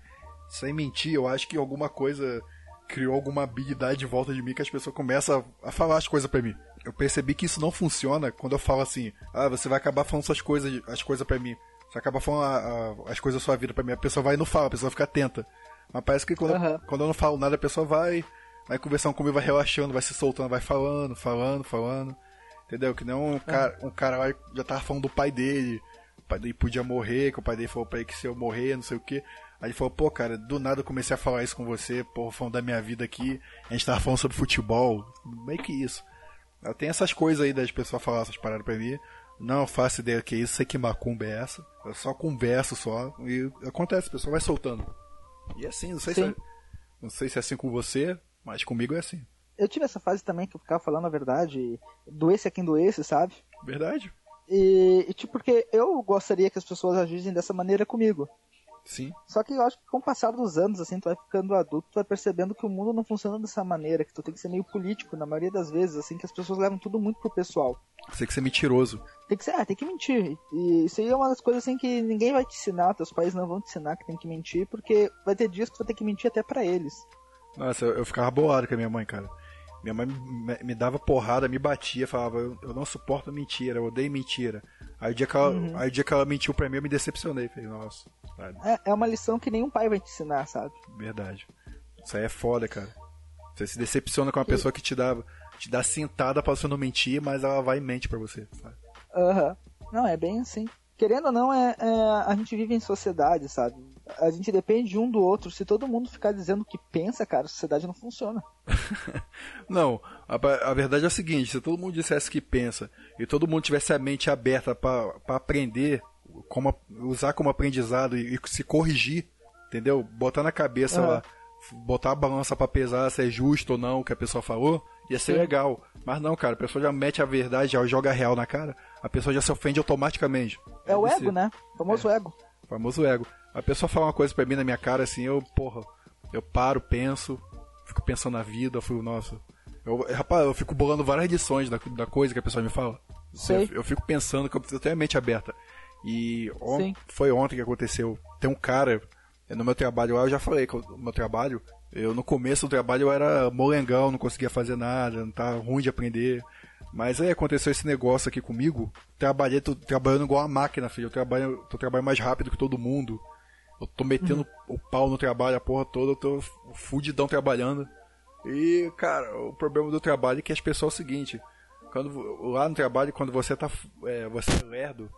sem mentir, eu acho que alguma coisa criou alguma habilidade de volta de mim que as pessoas começam a, falar as coisas pra mim. Eu percebi que isso não funciona quando eu falo assim, ah, você vai acabar falando suas coisas, as coisas pra mim. Você acaba falando a- a- as coisas da sua vida pra mim. A pessoa vai e não fala, a pessoa fica atenta. Mas parece que quando, Aham. quando eu não falo nada, a pessoa vai, vai conversando comigo, vai relaxando, vai se soltando, vai falando, falando, falando. Entendeu? Que nem um cara, um cara lá já tava falando do pai dele. O pai dele podia morrer, que o pai dele falou pra ele que se eu morrer, não sei o que. Aí ele falou, pô, cara, do nada eu comecei a falar isso com você, pô, falando da minha vida aqui. A gente tava falando sobre futebol. Meio que isso. Eu tenho essas coisas aí das pessoas falar essas paradas pra mim. Não faço ideia que é isso, sei que macumba é essa. Eu só converso só. E acontece, a pessoa vai soltando. E é assim, não sei, se Sim. é, não sei se é assim com você, mas comigo é assim. Eu tive essa fase também que eu ficava falando a verdade, doesse a quem doesse, sabe? Verdade? E, e tipo, porque eu gostaria que as pessoas agissem dessa maneira comigo. Sim. Só que eu acho que com o passar dos anos, assim, tu vai ficando adulto, tu vai percebendo que o mundo não funciona dessa maneira, que tu tem que ser meio político, na maioria das vezes, assim, que as pessoas levam tudo muito pro pessoal. Você tem que ser mentiroso. Tem que ser, ah, tem que mentir. E isso aí é uma das coisas assim que ninguém vai te ensinar, teus pais não vão te ensinar que tem que mentir, porque vai ter dias que tu vai ter que mentir até pra eles. Nossa, eu, eu ficava bolado com a minha mãe, cara. Minha mãe me, dava porrada, me batia, falava, eu, eu não suporto mentira, eu odeio mentira. Aí o dia que ela, aí, o dia que ela mentiu pra mim, eu me decepcionei. Falei, nossa? É, é uma lição que nenhum pai vai te ensinar, sabe? verdade. Isso aí é foda, cara. Você se decepciona com uma pessoa que te dá, te dá cintada pra você não mentir, mas ela vai e mente pra você, sabe? Aham. Não, é bem assim. Querendo ou não, é, é- a gente vive em sociedade, sabe? A gente depende um do outro. Se todo mundo ficar dizendo o que pensa, cara, a sociedade não funciona. Não, a, a verdade é a seguinte, se todo mundo dissesse o que pensa e todo mundo tivesse a mente aberta pra pra aprender, como, a- usar como aprendizado e, e se corrigir, entendeu? Botar na cabeça lá, botar a balança pra pesar se é justo ou não o que a pessoa falou, ia ser Sim. legal. Mas não, cara, a pessoa já mete a verdade, já joga real na cara, a pessoa já se ofende automaticamente. É o Deve ego, né? O famoso ego. Famoso ego. A pessoa fala uma coisa pra mim na minha cara assim, eu, porra, eu paro, penso, fico pensando na vida, eu fico, nossa. Eu, rapaz, eu fico bolando várias edições da, da coisa que a pessoa me fala. Sei. Eu, eu fico pensando que eu, tenho a mente aberta. E on- foi ontem que aconteceu. Tem um cara, é, no meu trabalho lá, eu já falei que no meu trabalho, eu no começo do trabalho eu era molengão, não conseguia fazer nada, não tava ruim de aprender. Mas aí aconteceu esse negócio aqui comigo. Trabalhei, tô trabalhando igual uma máquina, filho. Eu trabalho, tô trabalhando mais rápido que todo mundo. Eu tô metendo o pau no trabalho, a porra toda, eu tô fudidão trabalhando. E, cara, o problema do trabalho é que as pessoas é o seguinte, quando lá no trabalho, quando você tá é, você é lerdo,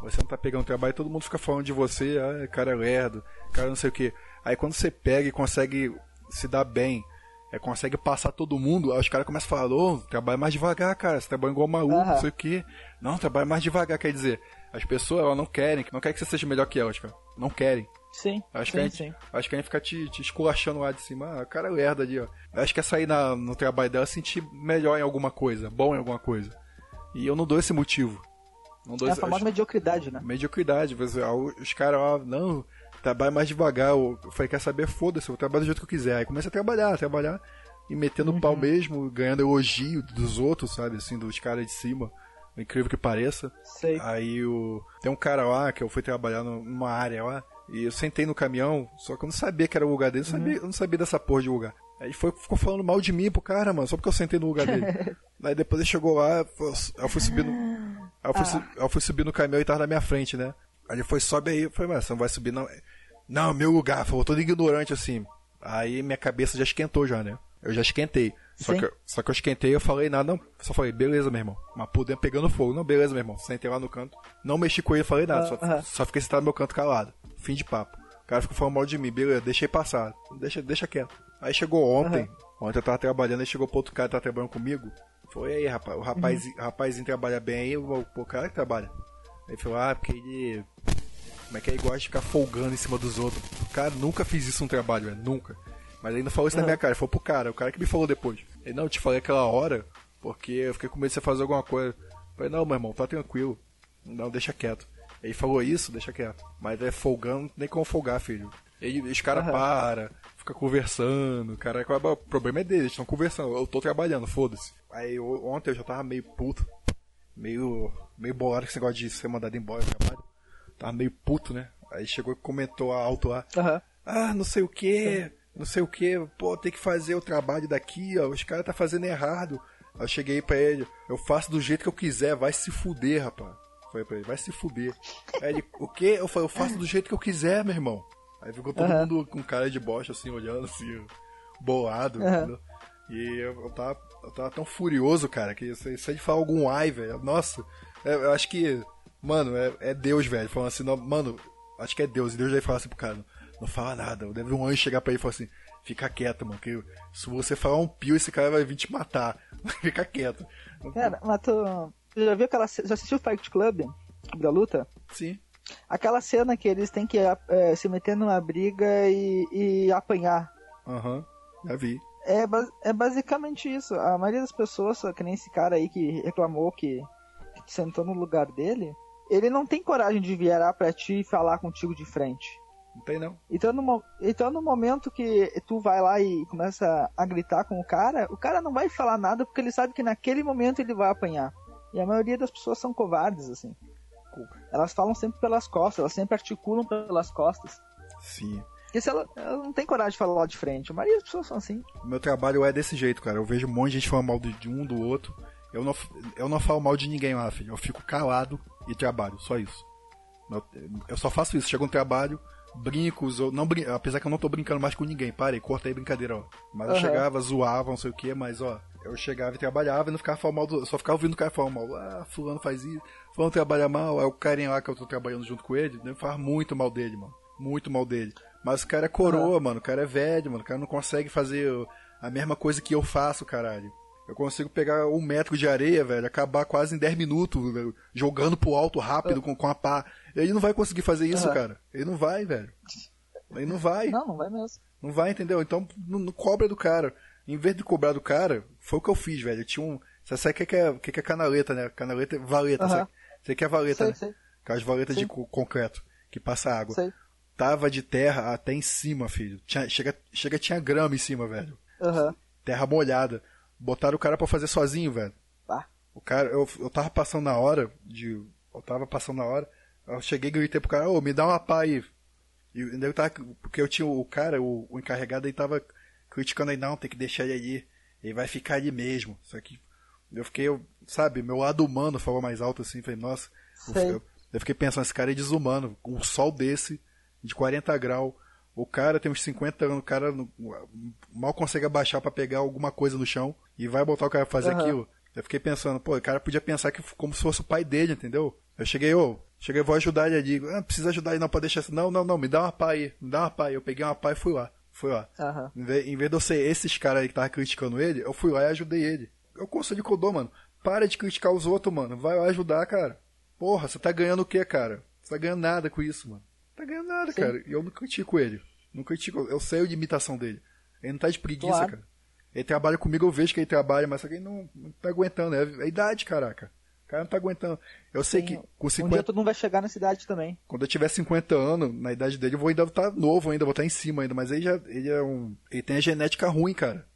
você não tá pegando trabalho, todo mundo fica falando de você, ah, cara é lerdo, cara não sei o que. Aí quando você pega e consegue se dar bem, é, consegue passar todo mundo, aí os caras começam a falar, ô, trabalha mais devagar, cara, você trabalha igual maluco, Aham. não sei o que. Não, trabalha mais devagar, quer dizer, as pessoas elas não querem, não querem que você seja melhor que elas, cara. Não querem. Sim, Acho que, sim, a gente, sim. acho que a gente fica te, te esculachando lá de cima. Ah, cara é lerda ali, ó. Acho que é sair na, no trabalho dela sentir melhor em alguma coisa, bom em alguma coisa. E eu não dou esse motivo. Não dou É a famosa mediocridade, né? mediocridade. Você, ah, os caras, ó, não, trabalha mais devagar. Eu falei, quer saber? Foda-se, eu trabalho do jeito que eu quiser. Aí comecei a trabalhar, trabalhar e metendo o pau mesmo, ganhando elogio dos outros, sabe? Assim, dos caras de cima. Incrível que pareça. Sei. Aí o... tem um cara lá que eu fui trabalhar numa área lá. E eu sentei no caminhão, só que eu não sabia que era o lugar dele, eu, Uhum. sabia, eu não sabia dessa porra de lugar. Aí foi, ficou falando mal de mim pro cara, mano, só porque eu sentei no lugar dele. Aí depois ele chegou lá, eu fui subir no. Eu fui, Ah. eu fui subir no caminhão e tava na minha frente, né? Aí ele foi, sobe aí. Eu falei, mas você não vai subir, não. Não, meu lugar, falou, todo ignorante assim. Aí minha cabeça já esquentou já, né? Eu já esquentei. Só Sim. que, só que eu esquentei eu falei nada, não. Só falei, beleza, meu irmão. Mas por dentro pegando fogo. Não, beleza, meu irmão. Sentei lá no canto. Não mexi com ele, falei nada. Só, Aham. só fiquei sentado no meu canto calado. Fim de papo. O cara ficou falando mal de mim, beleza, deixei passar. Deixa, deixa quieto. Aí chegou ontem. Ontem eu tava trabalhando, aí chegou pro outro cara que tava trabalhando comigo. Foi aí, rapaz. O rapaz, rapazinho trabalha bem aí, o, o cara que trabalha. Aí falou, ah, porque ele. Como é que é? Gosta de ficar folgando em cima dos outros. Cara, nunca fiz isso no trabalho, velho. Nunca. Mas ele não falou isso na Aham. minha cara, ele falou pro cara, o cara que me falou depois. Ele, não, eu te falei aquela hora, porque eu fiquei com medo de você fazer alguma coisa. Eu falei, não, meu irmão, tá tranquilo. Não, deixa quieto. Ele falou isso, deixa quieto. Mas é folgando, nem como folgar, filho. Ele, os caras Aham. param, fica conversando, cara, é o problema é deles, eles estão conversando, eu tô trabalhando, foda-se. Aí ontem eu já tava meio puto, meio, meio bolado com esse negócio de ser mandado embora do trabalho. Tava meio puto, né? Aí chegou e comentou alto lá. Aham. Ah, não sei o que, não sei o que, pô, tem que fazer o trabalho daqui, ó, os caras tá fazendo errado. Aí eu cheguei pra ele, eu faço do jeito que eu quiser, vai se fuder, rapaz. Falei pra ele, vai se fuder. Aí ele, o quê? Eu falei, eu faço do jeito que eu quiser, meu irmão. Aí ficou todo Aham. mundo com cara de bosta, assim, olhando, assim, boado, entendeu? E eu, eu tava, eu tava tão furioso, cara, que se, se ele falar algum ai, velho, nossa, é, eu acho que, mano, é, é Deus, velho, falando assim, não, mano, acho que é Deus, e Deus deve falar assim pro cara, não, não fala nada, deve um anjo chegar pra ele e falar assim, fica quieto, mano, que se você falar um pio, esse cara vai vir te matar, fica quieto. Cara, mas tu, tu já viu aquela Já assistiu Fight Club? Da luta? Sim, Aquela cena que eles têm que eh, se meter numa briga e, e apanhar. aham, já vi. É, é basicamente isso. A maioria das pessoas, que nem esse cara aí que reclamou que, que sentou no lugar dele, ele não tem coragem de virar pra ti e falar contigo de frente. Não tem não. Então no, então no momento que tu vai lá e começa a gritar com o cara, o cara não vai falar nada porque ele sabe que naquele momento ele vai apanhar. E a maioria das pessoas são covardes, assim. Elas falam sempre pelas costas, elas sempre articulam pelas costas. Sim. Porque se ela, ela não tem coragem de falar lá de frente. A maioria das pessoas são assim. O meu trabalho é desse jeito, cara. Eu vejo um monte de gente falando mal de de um, do outro. Eu não, eu não falo mal de ninguém lá, filho. Eu fico calado e trabalho, só isso. Eu, eu só faço isso. Chego no trabalho, brinco, zo- não brin... apesar que eu não tô brincando mais com ninguém. Parei, corta aí brincadeira, ó. Mas eu Aham. chegava, zoava, não sei o que, mas ó, eu chegava e trabalhava e não ficava falando mal do. Eu só ficava ouvindo o cara falar mal. Ah, fulano faz isso, fulano trabalha mal. Aí o carinha lá que eu tô trabalhando junto com ele, né, faz muito mal dele, mano. Muito mal dele. Mas o cara é coroa, mano. O cara é velho, mano. O cara não consegue fazer a mesma coisa que eu faço, caralho. Eu consigo pegar um metro de areia, velho, acabar quase em 10 minutos, velho, jogando pro alto rápido com, com a pá. Ele não vai conseguir fazer isso, Aham. cara. Ele não vai, velho. Ele não vai. Não, não vai mesmo. Não vai, entendeu? Então não, não cobra do cara. Em vez de cobrar do cara, foi o que eu fiz, velho. Eu tinha um. Você sabe o que que é, o que que é canaleta, né? Canaleta é valeta, sabe? Você que é valeta, Sei, né? sei. Aquelas valetas de concreto que passa água. Sei. Tava de terra até em cima, filho. Tinha, chega, chega, tinha grama em cima, velho. Aham. Terra molhada. Botaram o cara pra fazer sozinho, velho. Tá. O cara, eu, eu tava passando na hora de. Eu tava passando na hora. Eu cheguei e gritei pro cara, ô, me dá uma pá aí. E eu tava, porque eu tinha o cara, o, o encarregado, ele tava criticando aí, não, tem que deixar ele ali. Ele vai ficar ali mesmo. Só que eu fiquei, eu, sabe, meu lado humano falou mais alto assim, falei, nossa. Eu, eu fiquei pensando, esse cara é desumano. Com um sol desse, de 40 graus. O cara tem uns 50 anos, o cara não- mal consegue abaixar pra pegar alguma coisa no chão e vai botar o cara pra fazer Aham. aquilo. Eu fiquei pensando, pô, o cara podia pensar que como se fosse o pai dele, entendeu? Eu cheguei, ô, cheguei, vou ajudar ele ali. Ah, precisa ajudar ele não pra deixar assim. Não, não, não, me dá uma pá aí, me dá uma pá aí. Eu peguei uma pá e fui lá. Fui lá. Aham. Em vez, em vez de eu ser esses caras aí que tava criticando ele, eu fui lá e ajudei ele. É o conselho que eu dou, mano. Para de criticar os outros, mano. Vai lá ajudar, cara. Porra, você tá ganhando o quê, cara? Você tá ganhando nada com isso, mano. Tá ganhando nada, Sim. cara. E eu não critico ele. Não critico. Eu sei de imitação dele. Ele não tá de preguiça, Claro. cara. Ele trabalha comigo, eu vejo que ele trabalha, mas só que ele não, não tá aguentando. É a idade, caraca. O cara não tá aguentando. Eu sei Sim. que com Um dia 50, todo mundo vai chegar na cidade também. quando eu tiver 50 anos, na idade dele, eu vou ainda estar novo ainda, vou estar em cima ainda, mas ele já ele é um, ele tem a genética ruim, cara.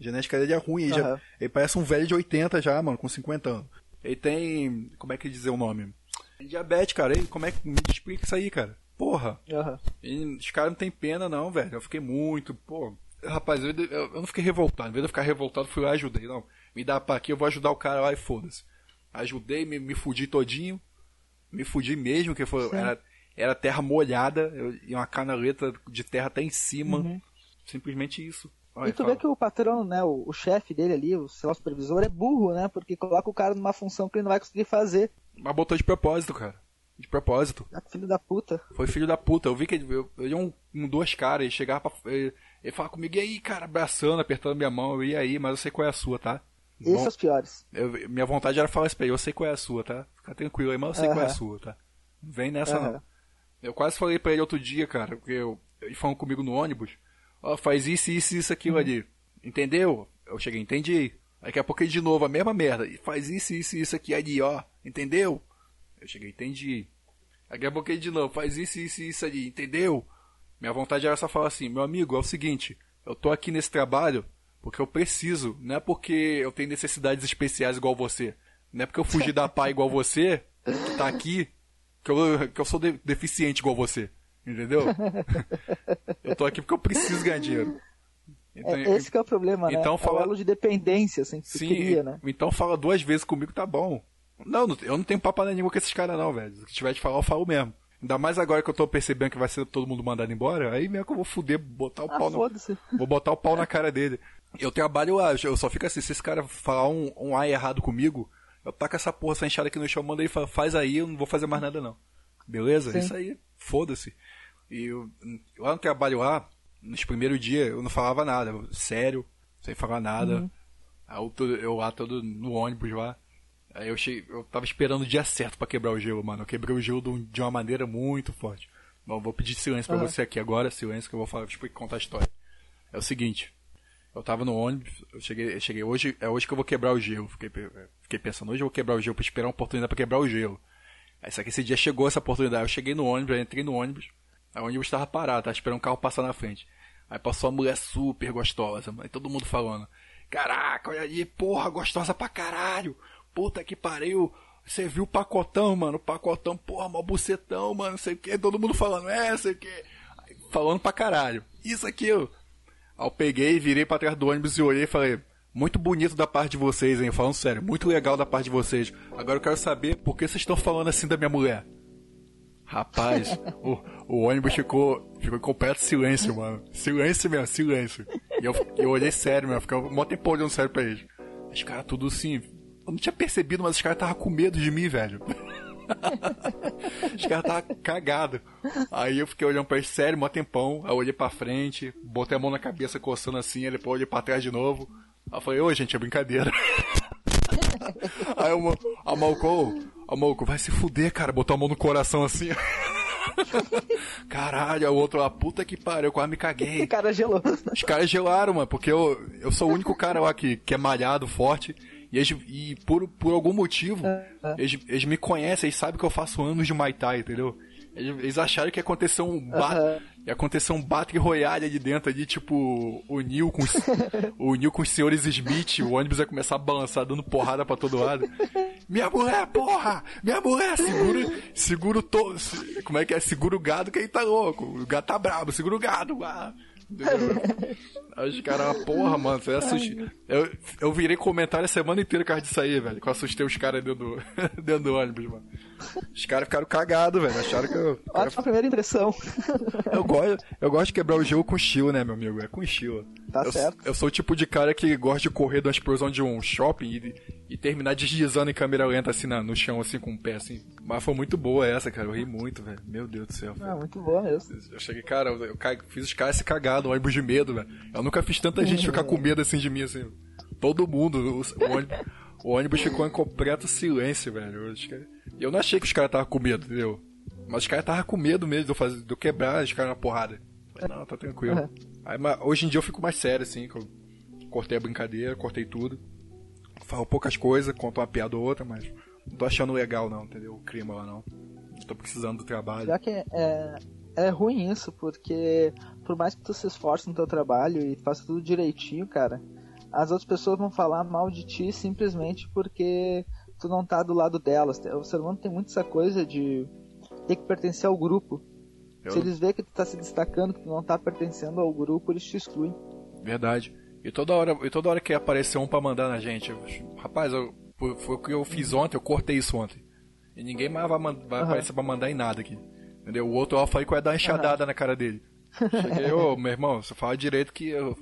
A genética dele é ruim, ele, já- Aham. ele parece um velho de 80 já, mano, com 50 anos. Ele tem, como é que dizer o nome? Diabetes, cara. Ele, como é que me explica isso aí, cara? Porra. Aham. E os caras não tem pena, não, velho. Eu fiquei muito, pô. Rapaz, eu, eu, eu não fiquei revoltado. Em vez de eu ficar revoltado, fui lá e ajudei. Não, me dá pra aqui, eu vou ajudar o cara lá e foda-se. Ajudei, me, me fudi todinho. Me fudi mesmo, que foi, Sim. era, era terra molhada eu- e uma canaleta de terra até em cima. Uhum. Simplesmente isso. Olha, e tu fala. vê que o patrão, né, o, o chefe dele ali, o o supervisor, é burro, né? Porque coloca o cara numa função que ele não vai conseguir fazer. Mas botou de propósito, cara. De propósito. Ah, Filho da puta. Foi filho da puta. Eu vi que ele, eu, ele é um, um duas caras, ele chegava pra. Ele, ele falava comigo, e aí, cara, abraçando, apertando minha mão, eu ia aí, mas eu sei qual é a sua, tá? Esses Bom, são os piores. eu- minha vontade era falar isso pra ele, eu sei qual é a sua, tá? Fica tranquilo aí, mas eu sei qual é a sua, tá? Não vem nessa não. Eu quase falei pra ele outro dia, cara, porque eu, ele falando comigo no ônibus, ó, faz isso, isso, isso, aquilo ali. Entendeu? Eu cheguei, entendi. Daqui a pouco ele de novo, a mesma merda. E faz isso, isso, isso aqui ali, ó. Entendeu? Eu cheguei, entendi. Aí daqui a pouco ele de novo, faz isso, isso, isso ali, entendeu? Minha vontade era só falar assim, meu amigo, é o seguinte, eu tô aqui nesse trabalho porque eu preciso, não é porque eu tenho necessidades especiais igual você. Não é porque eu fugi da pá igual você, que tá aqui, que eu, que eu sou de- deficiente igual você. Entendeu? eu tô aqui porque eu preciso ganhar dinheiro. Então, É, esse que é o problema, né? então É fala- o elo de dependência, assim, que Sim, cria, né? então fala duas vezes comigo, tá bom. Não, eu não tenho papo na língua com esses caras não, velho. Se tiver de falar, eu falo mesmo. Ainda mais agora que eu tô percebendo que vai ser todo mundo mandado embora, aí mesmo que eu vou fuder, botar o Ah, pau foda-se. Vou botar o pau na cara dele. Eu trabalho lá, eu só fico assim, se esse cara falar um, um A errado comigo, eu taco essa porra, essa enxada aqui no chão, manda ele faz aí, eu não vou fazer mais nada não. Beleza? Sim. Isso aí, foda-se. E eu, lá no trabalho lá, nos primeiros dias, eu não falava nada, sério, sem falar nada. Aí eu, eu lá todo no ônibus lá. Aí eu cheguei, eu tava esperando o dia certo pra quebrar o gelo, mano. Eu quebrei o gelo de um- de uma maneira muito forte. Bom, vou pedir silêncio pra Aham. você aqui agora, silêncio que eu vou falar, tipo, contar a história. É o seguinte, eu tava no ônibus, eu cheguei, eu cheguei hoje, é hoje que eu vou quebrar o gelo. Fiquei, fiquei pensando, hoje eu vou quebrar o gelo pra esperar uma oportunidade pra quebrar o gelo. Aí só que esse dia chegou essa oportunidade, eu cheguei no ônibus, entrei no ônibus, aí o ônibus tava parado, tava esperando um carro passar na frente. Aí passou uma mulher super gostosa, e todo mundo falando, caraca, olha ali, porra, gostosa pra caralho, puta que pariu, você viu o pacotão, mano, o pacotão, porra, mó bucetão, mano, não sei o que, todo mundo falando, é, sei o que, falando pra caralho, isso aqui, eu, Aí eu peguei, virei pra trás do ônibus e olhei e falei: Muito bonito da parte de vocês, hein? Falando sério, muito legal da parte de vocês. Agora eu quero saber por que vocês estão falando assim da minha mulher. Rapaz, o, o ônibus ficou, ficou em completo silêncio, mano. Silêncio mesmo, silêncio. E eu, eu olhei sério mesmo, ficava mó tempo olhando sério pra eles. Os caras tudo assim. Eu não tinha percebido, mas os caras estavam com medo de mim, velho. Os caras estavam cagados. Aí eu fiquei olhando pra eles sério, mó tempão. Aí eu olhei pra frente, botei a mão na cabeça coçando assim, aí depois olhei pra trás de novo. Aí eu falei, ô gente, é brincadeira. Aí o Ma- a Malco, a Malco, vai se fuder, cara, botou a mão no coração assim. Caralho, aí o outro lá, puta que pariu, eu quase me caguei. O cara gelou. Os caras gelaram, mano, porque eu, eu sou o único cara lá que, que é malhado, forte. E, eles, e por, por algum motivo, É, eles, eeles me conhecem, eles sabem que eu faço anos de Muay Thai, entendeu? Eles, eles acharam que ia acontecer um ba Aham. ia acontecer um Battle Royale ali dentro, ali, tipo, o Neil com os, o Neil com os senhores Smith, o ônibus ia começar a balançar, dando porrada pra todo lado. Minha mulher, porra! Minha mulher, segura, segura o to, como é que é? Segura o gado que aí tá louco. O gado tá brabo, segura o gado. Ah. Aí os caras, porra, mano, você assusta. Eu, eu virei comentário a semana inteira por causa disso aí, velho. Que eu assustei os caras dentro do, dentro do ônibus, mano. Os caras ficaram cagados, velho. Acharam que eu. Ótima primeira impressão. Eu gosto, eu gosto de quebrar o gelo com estilo, né, meu amigo? É com estilo. Tá eu, certo. Eu sou o tipo de cara que gosta de correr de uma explosão de um shopping e, e terminar deslizando em câmera lenta, assim, na- no chão, assim, com o pé, assim. Mas foi muito boa essa, cara. Eu ri muito, velho. Meu Deus do céu. Ah, muito boa mesmo. Eu cheguei, cara, eu, eu fiz os caras se cagar no ônibus de medo, velho. Eu nunca fiz tanta gente ficar com medo assim de mim, assim. Todo mundo. O, o ônibus, o ônibus ficou em completo silêncio, velho. Eu não achei que os caras estavam com medo, entendeu? Mas os caras estavam com medo mesmo de eu, fazer, de eu quebrar os caras na porrada. Falei, não, tá tranquilo. Aí, mas hoje em dia eu fico mais sério, assim, que eu cortei a brincadeira, cortei tudo. Falo poucas coisas, conto uma piada ou outra, mas não tô achando legal não, entendeu? O clima lá não. Tô precisando do trabalho. Já que é, é ruim isso, porque por mais que tu se esforce no teu trabalho e faça tudo direitinho, cara, as outras pessoas vão falar mal de ti simplesmente porque tu não tá do lado delas. O ser humano tem muito essa coisa de ter que pertencer ao grupo. Eu- Se eles veem que tu tá se destacando, que tu não tá pertencendo ao grupo, eles te excluem. Verdade. E toda hora, e toda hora que aparecer um pra mandar na gente, eu- rapaz, eu, foi, o que eu fiz ontem, eu cortei isso ontem. E ninguém mais vai, vai Aham. aparecer pra mandar em nada aqui. Entendeu? O outro eu falei que eu ia dar uma enxadada na cara dele. Cheguei, ô, meu irmão, você fala direito que eu,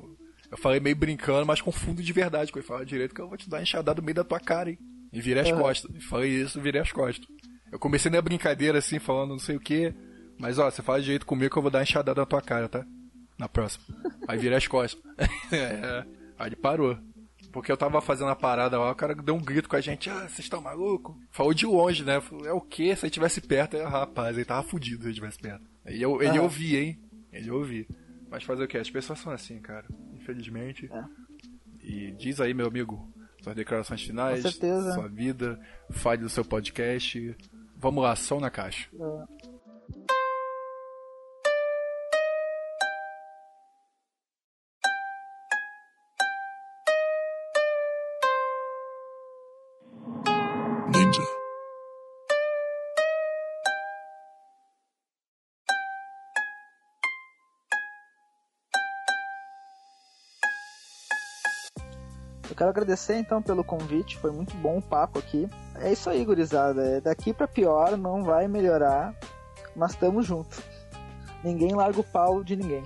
Eu falei meio brincando, mas com fundo de verdade. Quando ele fala direito, que eu vou te dar uma enxadada no meio da tua cara, hein? E virei as Uhum. costas. E falei isso, virei as costas. Eu comecei na brincadeira, assim, falando não sei o que. Mas ó, você fala direito comigo que eu vou dar uma enxadada na tua cara, tá? Na próxima. Aí virei as costas. é. Aí ele parou. Porque eu tava fazendo a parada lá, o cara deu um grito com a gente, ah, vocês estão maluco? Falou de longe, né? Falou, é o quê? Se ele tivesse perto, eu, rapaz, ele tava fudido se ele tivesse perto. Aí eu, ele Aham. ouvia, hein? Ele ouvia. Mas fazer o quê? As pessoas são assim, cara. Infelizmente. É. E diz aí, meu amigo, suas declarações finais, sua vida, fale do seu podcast. Vamos lá, som na caixa. Ninja. Eu quero agradecer então pelo convite, foi muito bom o papo aqui. É isso aí, gurizada. É daqui pra pior, não vai melhorar, mas tamo junto. Ninguém larga o pau de ninguém.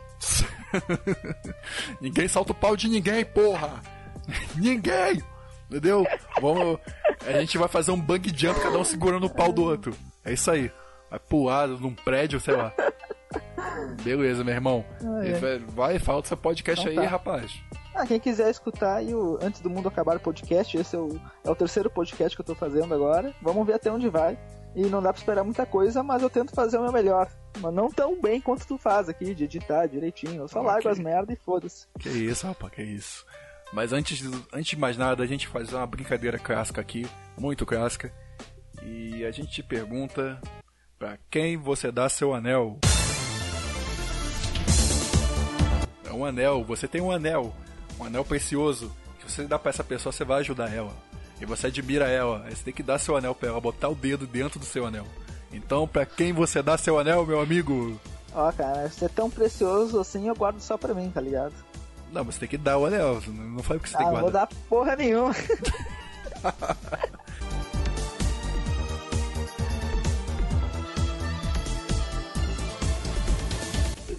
ninguém salta o pau de ninguém, porra! ninguém! Entendeu? Vamos. A gente vai fazer um bang jump, cada um segurando o pau do outro. É isso aí. Vai pular num prédio, sei lá. Beleza, meu irmão. Ah, é. Vai, vai, fala do seu podcast Então aí, tá. rapaz. Ah, quem quiser escutar aí o Antes do Mundo Acabar o podcast, esse é o, é o terceiro podcast que eu tô fazendo agora. Vamos ver até onde vai. E não dá pra esperar muita coisa, mas eu tento fazer o meu melhor. Mas não tão bem quanto tu faz aqui, de editar direitinho. Eu só Ok. largo as merda e foda-se. Que isso, rapaz, que isso. Mas antes de, antes de mais nada, a gente faz uma brincadeira clássica aqui, muito clássica. E a gente te pergunta pra quem você dá seu anel. É um anel, você tem um anel, um anel precioso. Que você dá pra essa pessoa, você vai ajudar ela. E você admira ela, aí você tem que dar seu anel pra ela, botar o dedo dentro do seu anel. Então, pra quem você dá seu anel, meu amigo? Ó, cara, se é tão precioso assim, eu guardo só pra mim, tá ligado? Não, você tem que dar o anel, não fala o que você Ah, tem que não vou guardar. dar porra nenhuma.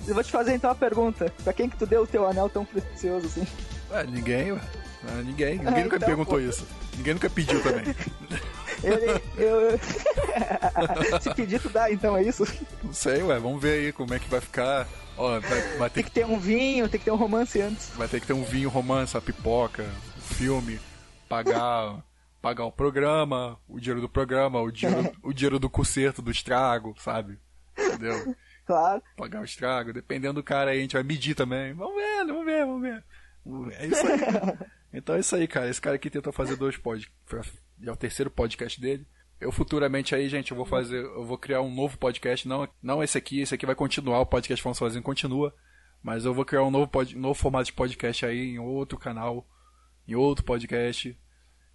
Eu vou te fazer então a pergunta. Pra quem que tu deu o teu anel tão precioso assim? Ué, ninguém, ué. Ah, ninguém. Ninguém Ah, nunca então, perguntou pô. isso. Ninguém nunca pediu também. Ele, eu... Se pedir, tu dá, então, é isso? Não sei, ué. Vamos ver aí como é que vai ficar. Ó, vai, vai ter Tem que ter um vinho, tem que ter um romance antes. Vai ter que ter um vinho, romance, uma pipoca, um filme, pagar, pagar o programa, o dinheiro do programa, o dinheiro, o dinheiro do conserto, do estrago, sabe? Entendeu? Claro. Pagar o estrago, dependendo do cara aí, a gente vai medir também. Vamos ver, vamos ver, vamos ver. É isso aí. Então é isso aí, cara. Esse cara aqui tentou fazer dois podcasts. Já é o terceiro podcast dele. Eu futuramente aí, gente, eu vou fazer. Eu vou criar um novo podcast. Não, não esse aqui, esse aqui vai continuar, o podcast Falando Sozinho continua. Mas eu vou criar um novo, pod, novo formato de podcast aí em outro canal, em outro podcast.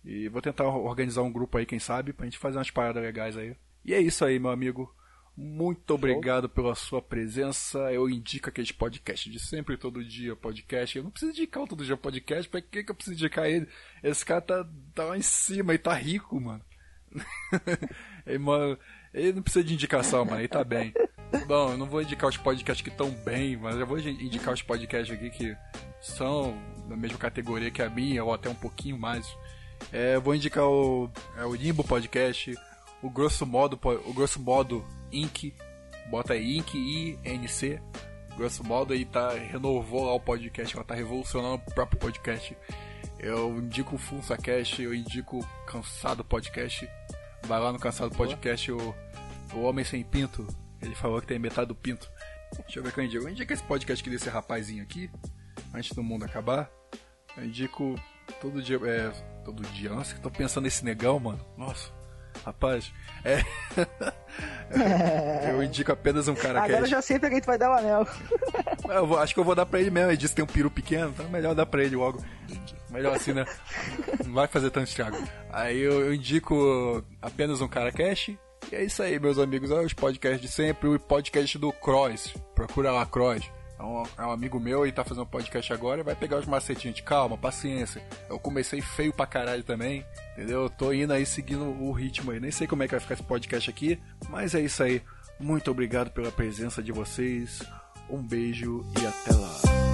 E vou tentar organizar um grupo aí, quem sabe, pra gente fazer umas paradas legais aí. E é isso aí, meu amigo. Muito obrigado pela sua presença. Eu indico aquele podcast de sempre, todo dia, podcast. Eu não preciso indicar o todo dia podcast, pra que, que eu preciso indicar ele? Esse cara tá, tá lá em cima e tá rico, mano. ele, mano. Ele não precisa de indicação, mano. Ele tá bem. Bom, eu não vou indicar os podcasts que estão bem, mas eu vou indicar os podcasts aqui que são da mesma categoria que a minha, ou até um pouquinho mais. É, eu vou indicar o, é, o Limbo Podcast, o Grosso Modo, o Grosso Modo Inc. Bota aí Inc. I-N-C. Grosso Modo aí tá, renovou lá o podcast, ela tá revolucionando o próprio podcast. Eu indico o FunsaCast, eu indico o Cansado Podcast. Vai lá no Cansado Podcast, o, o Homem Sem Pinto. Ele falou que tem metade do pinto. Deixa eu ver o que eu indico. Eu indico esse podcast aqui desse rapazinho aqui, antes do mundo acabar. Eu indico todo dia. É, todo dia. Nossa, que tô pensando nesse negão, mano. Nossa, rapaz. É. eu indico apenas um cara Agora eu já sei pra quem tu vai dar o anel. eu vou- acho que eu vou dar pra ele mesmo. Ele disse que tem um peru pequeno, então é melhor dar pra ele logo. Melhor assim, né? Não vai fazer tanto estrago. Aí eu, eu indico apenas um cara cash. E é isso aí, meus amigos. Olha os podcasts de sempre. O podcast do Cross. Procura lá, Cross. É um, é um amigo meu e tá fazendo podcast agora vai pegar os macetinhos de calma, paciência. Eu comecei feio pra caralho também, entendeu? Eu tô indo aí seguindo o ritmo aí. Nem sei como é que vai ficar esse podcast aqui, mas é isso aí. Muito obrigado pela presença de vocês. Um beijo e até lá.